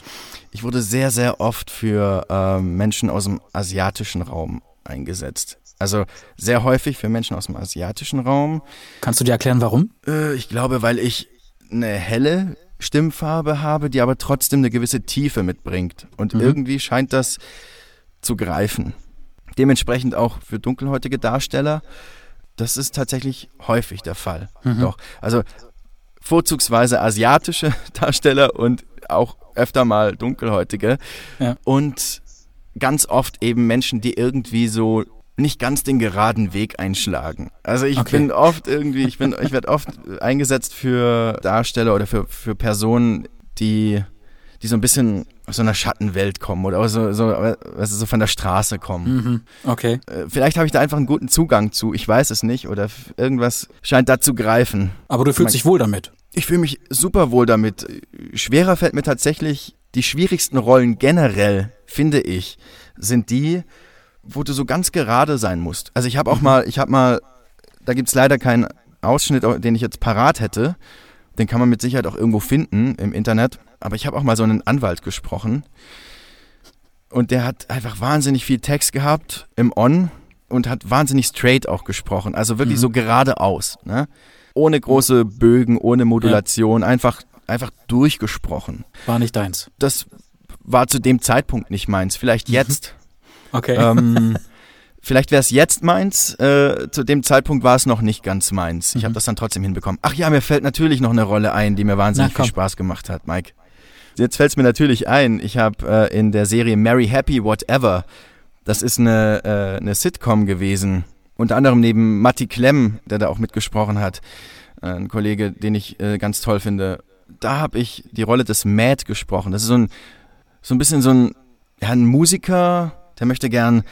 Ich wurde sehr, sehr oft für ähm, Menschen aus dem asiatischen Raum eingesetzt. Also sehr häufig für Menschen aus dem asiatischen Raum. Kannst du dir erklären, warum? Äh, ich glaube, weil ich eine helle Stimmfarbe habe, die aber trotzdem eine gewisse Tiefe mitbringt. Und irgendwie scheint das zu greifen. Dementsprechend auch für dunkelhäutige Darsteller. Das ist tatsächlich häufig der Fall. Doch. Also vorzugsweise asiatische *laughs* Darsteller und auch öfter mal dunkelhäutige. Ja. Und ganz oft eben Menschen, die irgendwie so nicht ganz den geraden Weg einschlagen. Also ich Okay. bin oft irgendwie, ich bin, ich werde oft eingesetzt für Darsteller oder für, für Personen, die, die so ein bisschen aus so einer Schattenwelt kommen oder so, so, du, so von der Straße kommen. Mhm. Okay. Äh, Vielleicht habe ich da einfach einen guten Zugang zu, ich weiß es nicht, oder irgendwas scheint da zu greifen. Aber du fühlst Mein- dich wohl damit. Ich fühle mich super wohl damit. Schwerer fällt mir tatsächlich die schwierigsten Rollen generell, finde ich, sind die, wo du so ganz gerade sein musst. Also ich habe auch mal, ich habe mal, da gibt's leider keinen Ausschnitt, den ich jetzt parat hätte. Den kann man mit Sicherheit auch irgendwo finden im Internet. Aber ich habe auch mal so einen Anwalt gesprochen. Und der hat einfach wahnsinnig viel Text gehabt im On und hat wahnsinnig straight auch gesprochen. Also wirklich so geradeaus. Ne? Ohne große Bögen, ohne Modulation, einfach, einfach durchgesprochen. War nicht deins. Das war zu dem Zeitpunkt nicht meins. Vielleicht jetzt. Okay. ähm, *laughs* vielleicht wäre es jetzt meins. Äh, zu dem Zeitpunkt war es noch nicht ganz meins. Ich habe das dann trotzdem hinbekommen. Ach ja, mir fällt natürlich noch eine Rolle ein, die mir wahnsinnig Na, viel Spaß gemacht hat, Mike. Jetzt fällt es mir natürlich ein. Ich habe äh, in der Serie Mary Happy Whatever, das ist eine, äh, eine Sitcom gewesen. Unter anderem neben Matti Klemm, der da auch mitgesprochen hat. Äh, ein Kollege, den ich äh, ganz toll finde. Da habe ich die Rolle des Mad gesprochen. Das ist so ein, so ein bisschen so ein, ja, ein Musiker, der möchte gern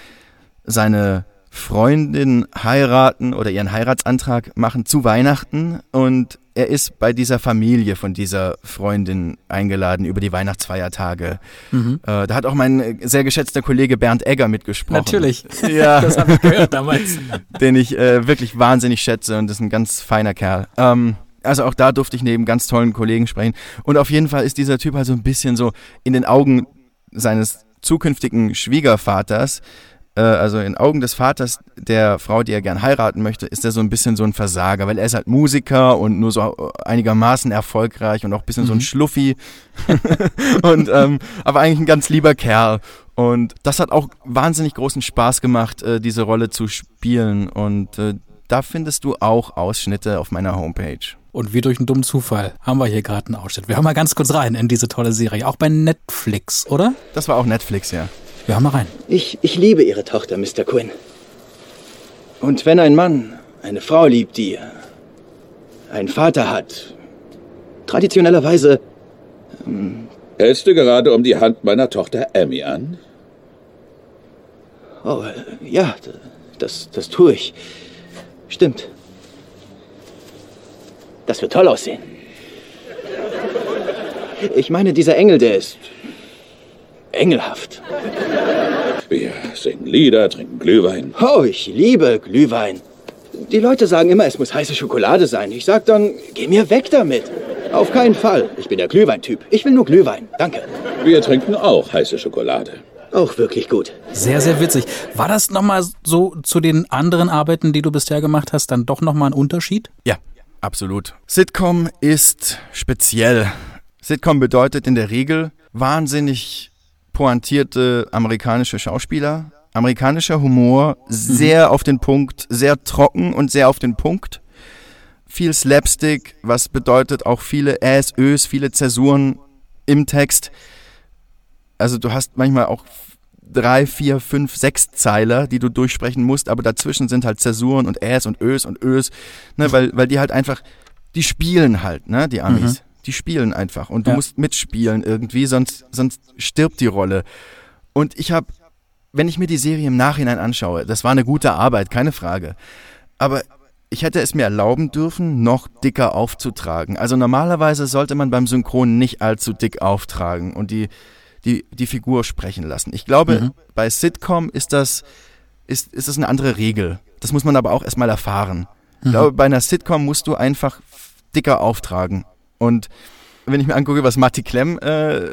seine Freundin heiraten oder ihren Heiratsantrag machen zu Weihnachten und er ist bei dieser Familie von dieser Freundin eingeladen über die Weihnachtsfeiertage. Mhm. Äh, da hat auch mein sehr geschätzter Kollege Bernd Egger mitgesprochen. Natürlich. *laughs* Ja, *laughs* Das habe ich gehört damals. den ich äh, wirklich wahnsinnig schätze und ist ein ganz feiner Kerl. Ähm, also auch da durfte ich neben ganz tollen Kollegen sprechen. Und auf jeden Fall ist dieser Typ halt so ein bisschen so in den Augen seines zukünftigen Schwiegervaters, äh, also in Augen des Vaters der Frau, die er gern heiraten möchte, ist er so ein bisschen so ein Versager, weil er ist halt Musiker und nur so einigermaßen erfolgreich und auch ein bisschen so ein Schluffi. *laughs* und, ähm, aber eigentlich ein ganz lieber Kerl. Und das hat auch wahnsinnig großen Spaß gemacht, äh, diese Rolle zu spielen. Und äh, da findest du auch Ausschnitte auf meiner Homepage. Und wie durch einen dummen Zufall haben wir hier gerade einen Ausschnitt. Wir hören mal ganz kurz rein in diese tolle Serie. Auch bei Netflix, oder? Das war auch Netflix, ja. Wir hören mal rein. Ich, ich liebe Ihre Tochter, Mr. Quinn. Und wenn ein Mann eine Frau liebt, die einen Vater hat, traditionellerweise, Hältst du gerade um die Hand meiner Tochter Emmy an? oh, äh, ja, das, das tue ich. Stimmt. Das wird toll aussehen. Ich meine, dieser Engel, der ist engelhaft. Wir singen Lieder, trinken Glühwein. Oh, ich liebe Glühwein. Die Leute sagen immer, es muss heiße Schokolade sein. Ich sag dann, geh mir weg damit. Auf keinen Fall. Ich bin der Glühweintyp. Ich will nur Glühwein. Danke. Wir trinken auch heiße Schokolade. Auch wirklich gut. Sehr, sehr witzig. War das nochmal so zu den anderen Arbeiten, die du bisher gemacht hast, dann doch nochmal ein Unterschied? Ja, absolut. Sitcom ist speziell. Sitcom bedeutet in der Regel wahnsinnig pointierte amerikanische Schauspieler. Amerikanischer Humor, sehr auf den Punkt, sehr trocken und sehr auf den Punkt. Viel Slapstick, was bedeutet auch viele Äs, Ös, viele Zäsuren im Text. Also du hast manchmal auch drei, vier, fünf, sechs Zeiler, die du durchsprechen musst, aber dazwischen sind halt Zäsuren und Äs und Ös und Ös, ne, weil, weil die halt einfach, die spielen halt, ne, die Amis. die spielen einfach und du ja. musst mitspielen irgendwie, sonst, sonst stirbt die Rolle. Und ich habe, wenn ich mir die Serie im Nachhinein anschaue, das war eine gute Arbeit, keine Frage. Aber ich hätte es mir erlauben dürfen, noch dicker aufzutragen. Also normalerweise sollte man beim Synchron nicht allzu dick auftragen und die, die, die Figur sprechen lassen. Ich glaube, mhm. bei Sitcom ist das, ist, ist das eine andere Regel. Das muss man aber auch erstmal erfahren. Mhm. Ich glaube, bei einer Sitcom musst du einfach dicker auftragen. Und wenn ich mir angucke, was Matti Klemm äh,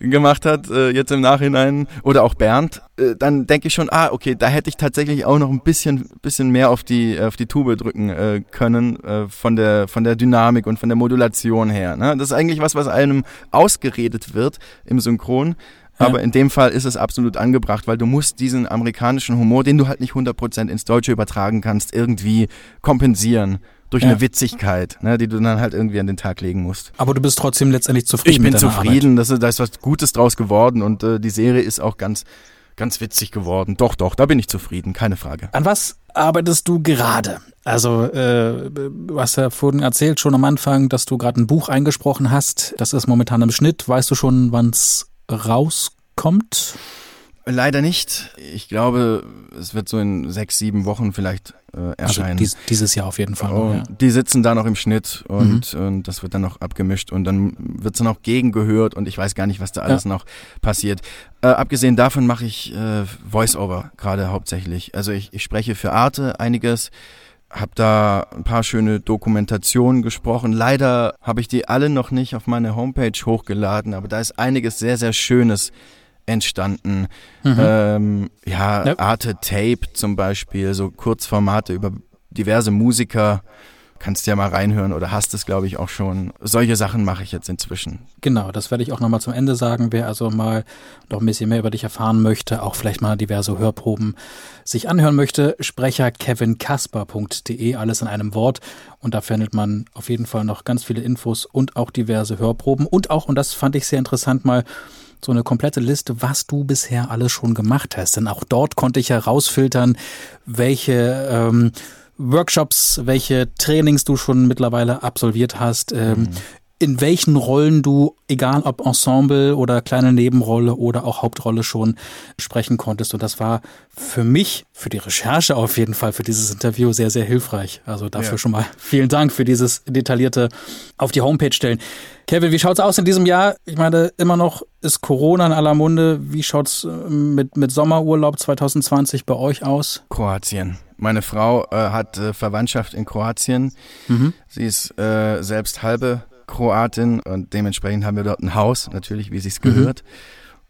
*laughs* gemacht hat, äh, jetzt im Nachhinein, oder auch Bernd, äh, dann denke ich schon, ah, okay, da hätte ich tatsächlich auch noch ein bisschen, bisschen mehr auf die, auf die Tube drücken äh, können, äh, von, der, von der Dynamik und von der Modulation her. Ne? Das ist eigentlich was, was einem ausgeredet wird im Synchron. Aber in dem Fall ist es absolut angebracht, weil du musst diesen amerikanischen Humor, den du halt nicht 100% ins Deutsche übertragen kannst, irgendwie kompensieren durch ja. eine Witzigkeit, ne, die du dann halt irgendwie an den Tag legen musst. Aber du bist trotzdem letztendlich zufrieden. Ich bin zufrieden, da ist, ist was Gutes draus geworden und äh, die Serie ist auch ganz, ganz witzig geworden. Doch, doch, da bin ich zufrieden, keine Frage. An was arbeitest du gerade? Also, äh, du hast ja vorhin erzählt, schon am Anfang, dass du gerade ein Buch eingesprochen hast. Das ist momentan im Schnitt. Weißt du schon, wann es rauskommt? Leider nicht. Ich glaube, es wird so in sechs, sieben Wochen vielleicht äh, also erscheinen. Also dies, dieses Jahr auf jeden Fall. Oh, ja. Die sitzen da noch im Schnitt und, mhm. und das wird dann noch abgemischt und dann wird es dann auch gegengehört und ich weiß gar nicht, was da alles ja. noch passiert. Äh, abgesehen davon mache ich äh, Voice-Over gerade hauptsächlich. Also ich, ich spreche für Arte einiges habe da ein paar schöne Dokumentationen gesprochen. Leider habe ich die alle noch nicht auf meine Homepage hochgeladen, aber da ist einiges sehr, sehr Schönes entstanden. Mhm. Ähm, ja, ja, Arte Tape zum Beispiel, so Kurzformate über diverse Musiker. Kannst ja mal reinhören oder hast es, glaube ich, auch schon. Solche Sachen mache ich jetzt inzwischen. Genau, das werde ich auch nochmal zum Ende sagen. Wer also mal noch ein bisschen mehr über dich erfahren möchte, auch vielleicht mal diverse Hörproben sich anhören möchte, sprecher kevinkasper.de, alles in einem Wort. Und da findet man auf jeden Fall noch ganz viele Infos und auch diverse Hörproben. Und auch, und das fand ich sehr interessant, mal so eine komplette Liste, was du bisher alles schon gemacht hast. Denn auch dort konnte ich herausfiltern, welche ähm, Workshops, welche Trainings du schon mittlerweile absolviert hast, ähm, mhm in welchen Rollen du, egal ob Ensemble oder kleine Nebenrolle oder auch Hauptrolle schon sprechen konntest. Und das war für mich, für die Recherche auf jeden Fall, für dieses Interview sehr, sehr hilfreich. Also dafür ja. schon mal vielen Dank für dieses detaillierte auf die Homepage stellen. Kevin, wie schaut's aus in diesem Jahr? Ich meine, immer noch ist Corona in aller Munde. Wie schaut's äh, mit, mit Sommerurlaub 2020 bei euch aus? Kroatien. Meine Frau äh, hat äh, Verwandtschaft in Kroatien. Mhm. Sie ist äh, selbst halbe Kroatin und dementsprechend haben wir dort ein Haus, natürlich, wie es sich gehört.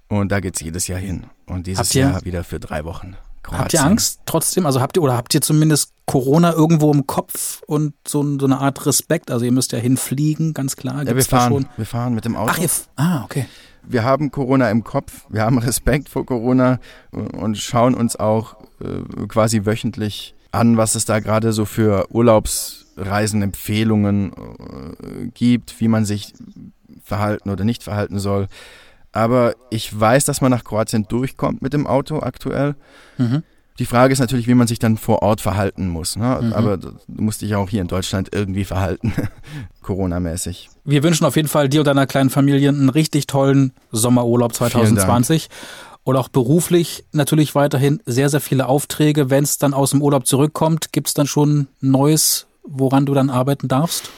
Mhm. Und da geht es jedes Jahr hin. Und dieses ihr, Jahr wieder für drei Wochen. Kroatien. Habt ihr Angst trotzdem? Also habt ihr oder habt ihr zumindest Corona irgendwo im Kopf und so, so eine Art Respekt? Also ihr müsst ja hinfliegen, ganz klar. ja, wir fahren, wir fahren mit dem Auto. Ach, ihr, ah, okay. Wir haben Corona im Kopf, wir haben *laughs* Respekt vor Corona und schauen uns auch äh, quasi wöchentlich an, was es da gerade so für Urlaubs Reisenempfehlungen äh, gibt, wie man sich verhalten oder nicht verhalten soll. Aber ich weiß, dass man nach Kroatien durchkommt mit dem Auto aktuell. Mhm. Die Frage ist natürlich, wie man sich dann vor Ort verhalten muss. Ne? Mhm. Aber du musst dich auch hier in Deutschland irgendwie verhalten, *laughs* Corona-mäßig. Wir wünschen auf jeden Fall dir und deiner kleinen Familie einen richtig tollen Sommerurlaub 2020 und auch beruflich natürlich weiterhin sehr, sehr viele Aufträge. Wenn es dann aus dem Urlaub zurückkommt, gibt es dann schon Neues, woran du dann arbeiten darfst?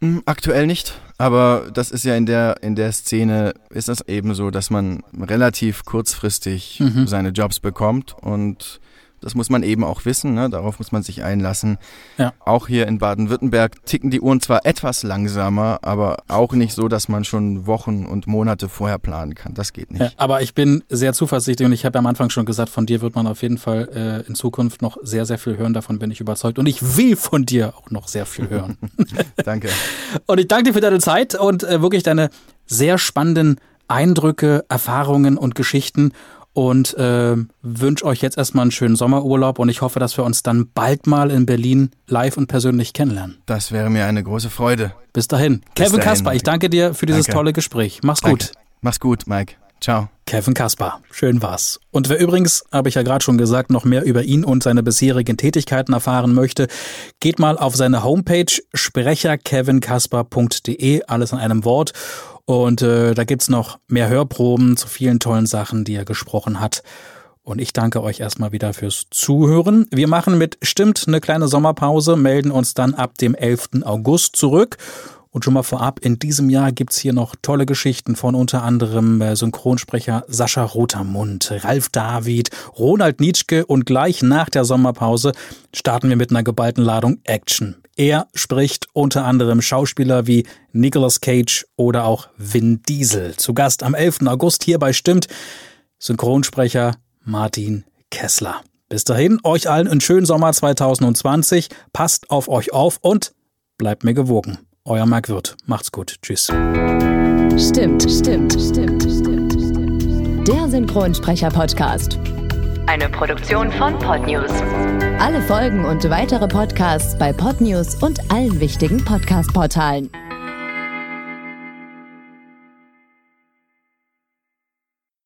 Hm, aktuell nicht, aber das ist ja in der, in der Szene, ist das eben so, dass man relativ kurzfristig mhm. seine Jobs bekommt und das muss man eben auch wissen, ne? darauf muss man sich einlassen. Ja. Auch hier in Baden-Württemberg ticken die Uhren zwar etwas langsamer, aber auch nicht so, dass man schon Wochen und Monate vorher planen kann. Das geht nicht. Ja, aber ich bin sehr zuversichtlich und ich habe am Anfang schon gesagt, von dir wird man auf jeden Fall äh, in Zukunft noch sehr, sehr viel hören. Davon bin ich überzeugt. Und ich will von dir auch noch sehr viel hören. *laughs* *laughs* danke. Und ich danke dir für deine Zeit und äh, wirklich deine sehr spannenden Eindrücke, Erfahrungen und Geschichten und äh, wünsche euch jetzt erstmal einen schönen Sommerurlaub und ich hoffe, dass wir uns dann bald mal in Berlin live und persönlich kennenlernen. Das wäre mir eine große Freude. Bis dahin. Bis Kevin Kasper, ich danke dir für dieses danke. tolle Gespräch. Mach's danke. gut. Mach's gut, Mike. Ciao. Kevin Kaspar. Schön war's. Und wer übrigens, habe ich ja gerade schon gesagt, noch mehr über ihn und seine bisherigen Tätigkeiten erfahren möchte, geht mal auf seine Homepage sprecherkevinkaspar.de, alles in einem Wort. Und äh, da gibt's noch mehr Hörproben zu vielen tollen Sachen, die er gesprochen hat. Und ich danke euch erstmal wieder fürs Zuhören. Wir machen mit Stimmt eine kleine Sommerpause, melden uns dann ab dem 11. August zurück. Und schon mal vorab, in diesem Jahr gibt's hier noch tolle Geschichten von unter anderem äh, Synchronsprecher Sascha Rotermund, Ralf David, Ronald Nietzsche und gleich nach der Sommerpause starten wir mit einer geballten Ladung Action. Er spricht unter anderem Schauspieler wie Nicolas Cage oder auch Vin Diesel. Zu Gast am 11. August hierbei stimmt Synchronsprecher Martin Kessler. Bis dahin, euch allen einen schönen Sommer 2020. Passt auf euch auf und bleibt mir gewogen. Euer Marc Wirth. Macht's gut. Tschüss. Stimmt, stimmt, stimmt, stimmt, stimmt. Der Synchronsprecher-Podcast. Eine Produktion von Podnews. Alle Folgen und weitere Podcasts bei Podnews und allen wichtigen Podcast-Portalen.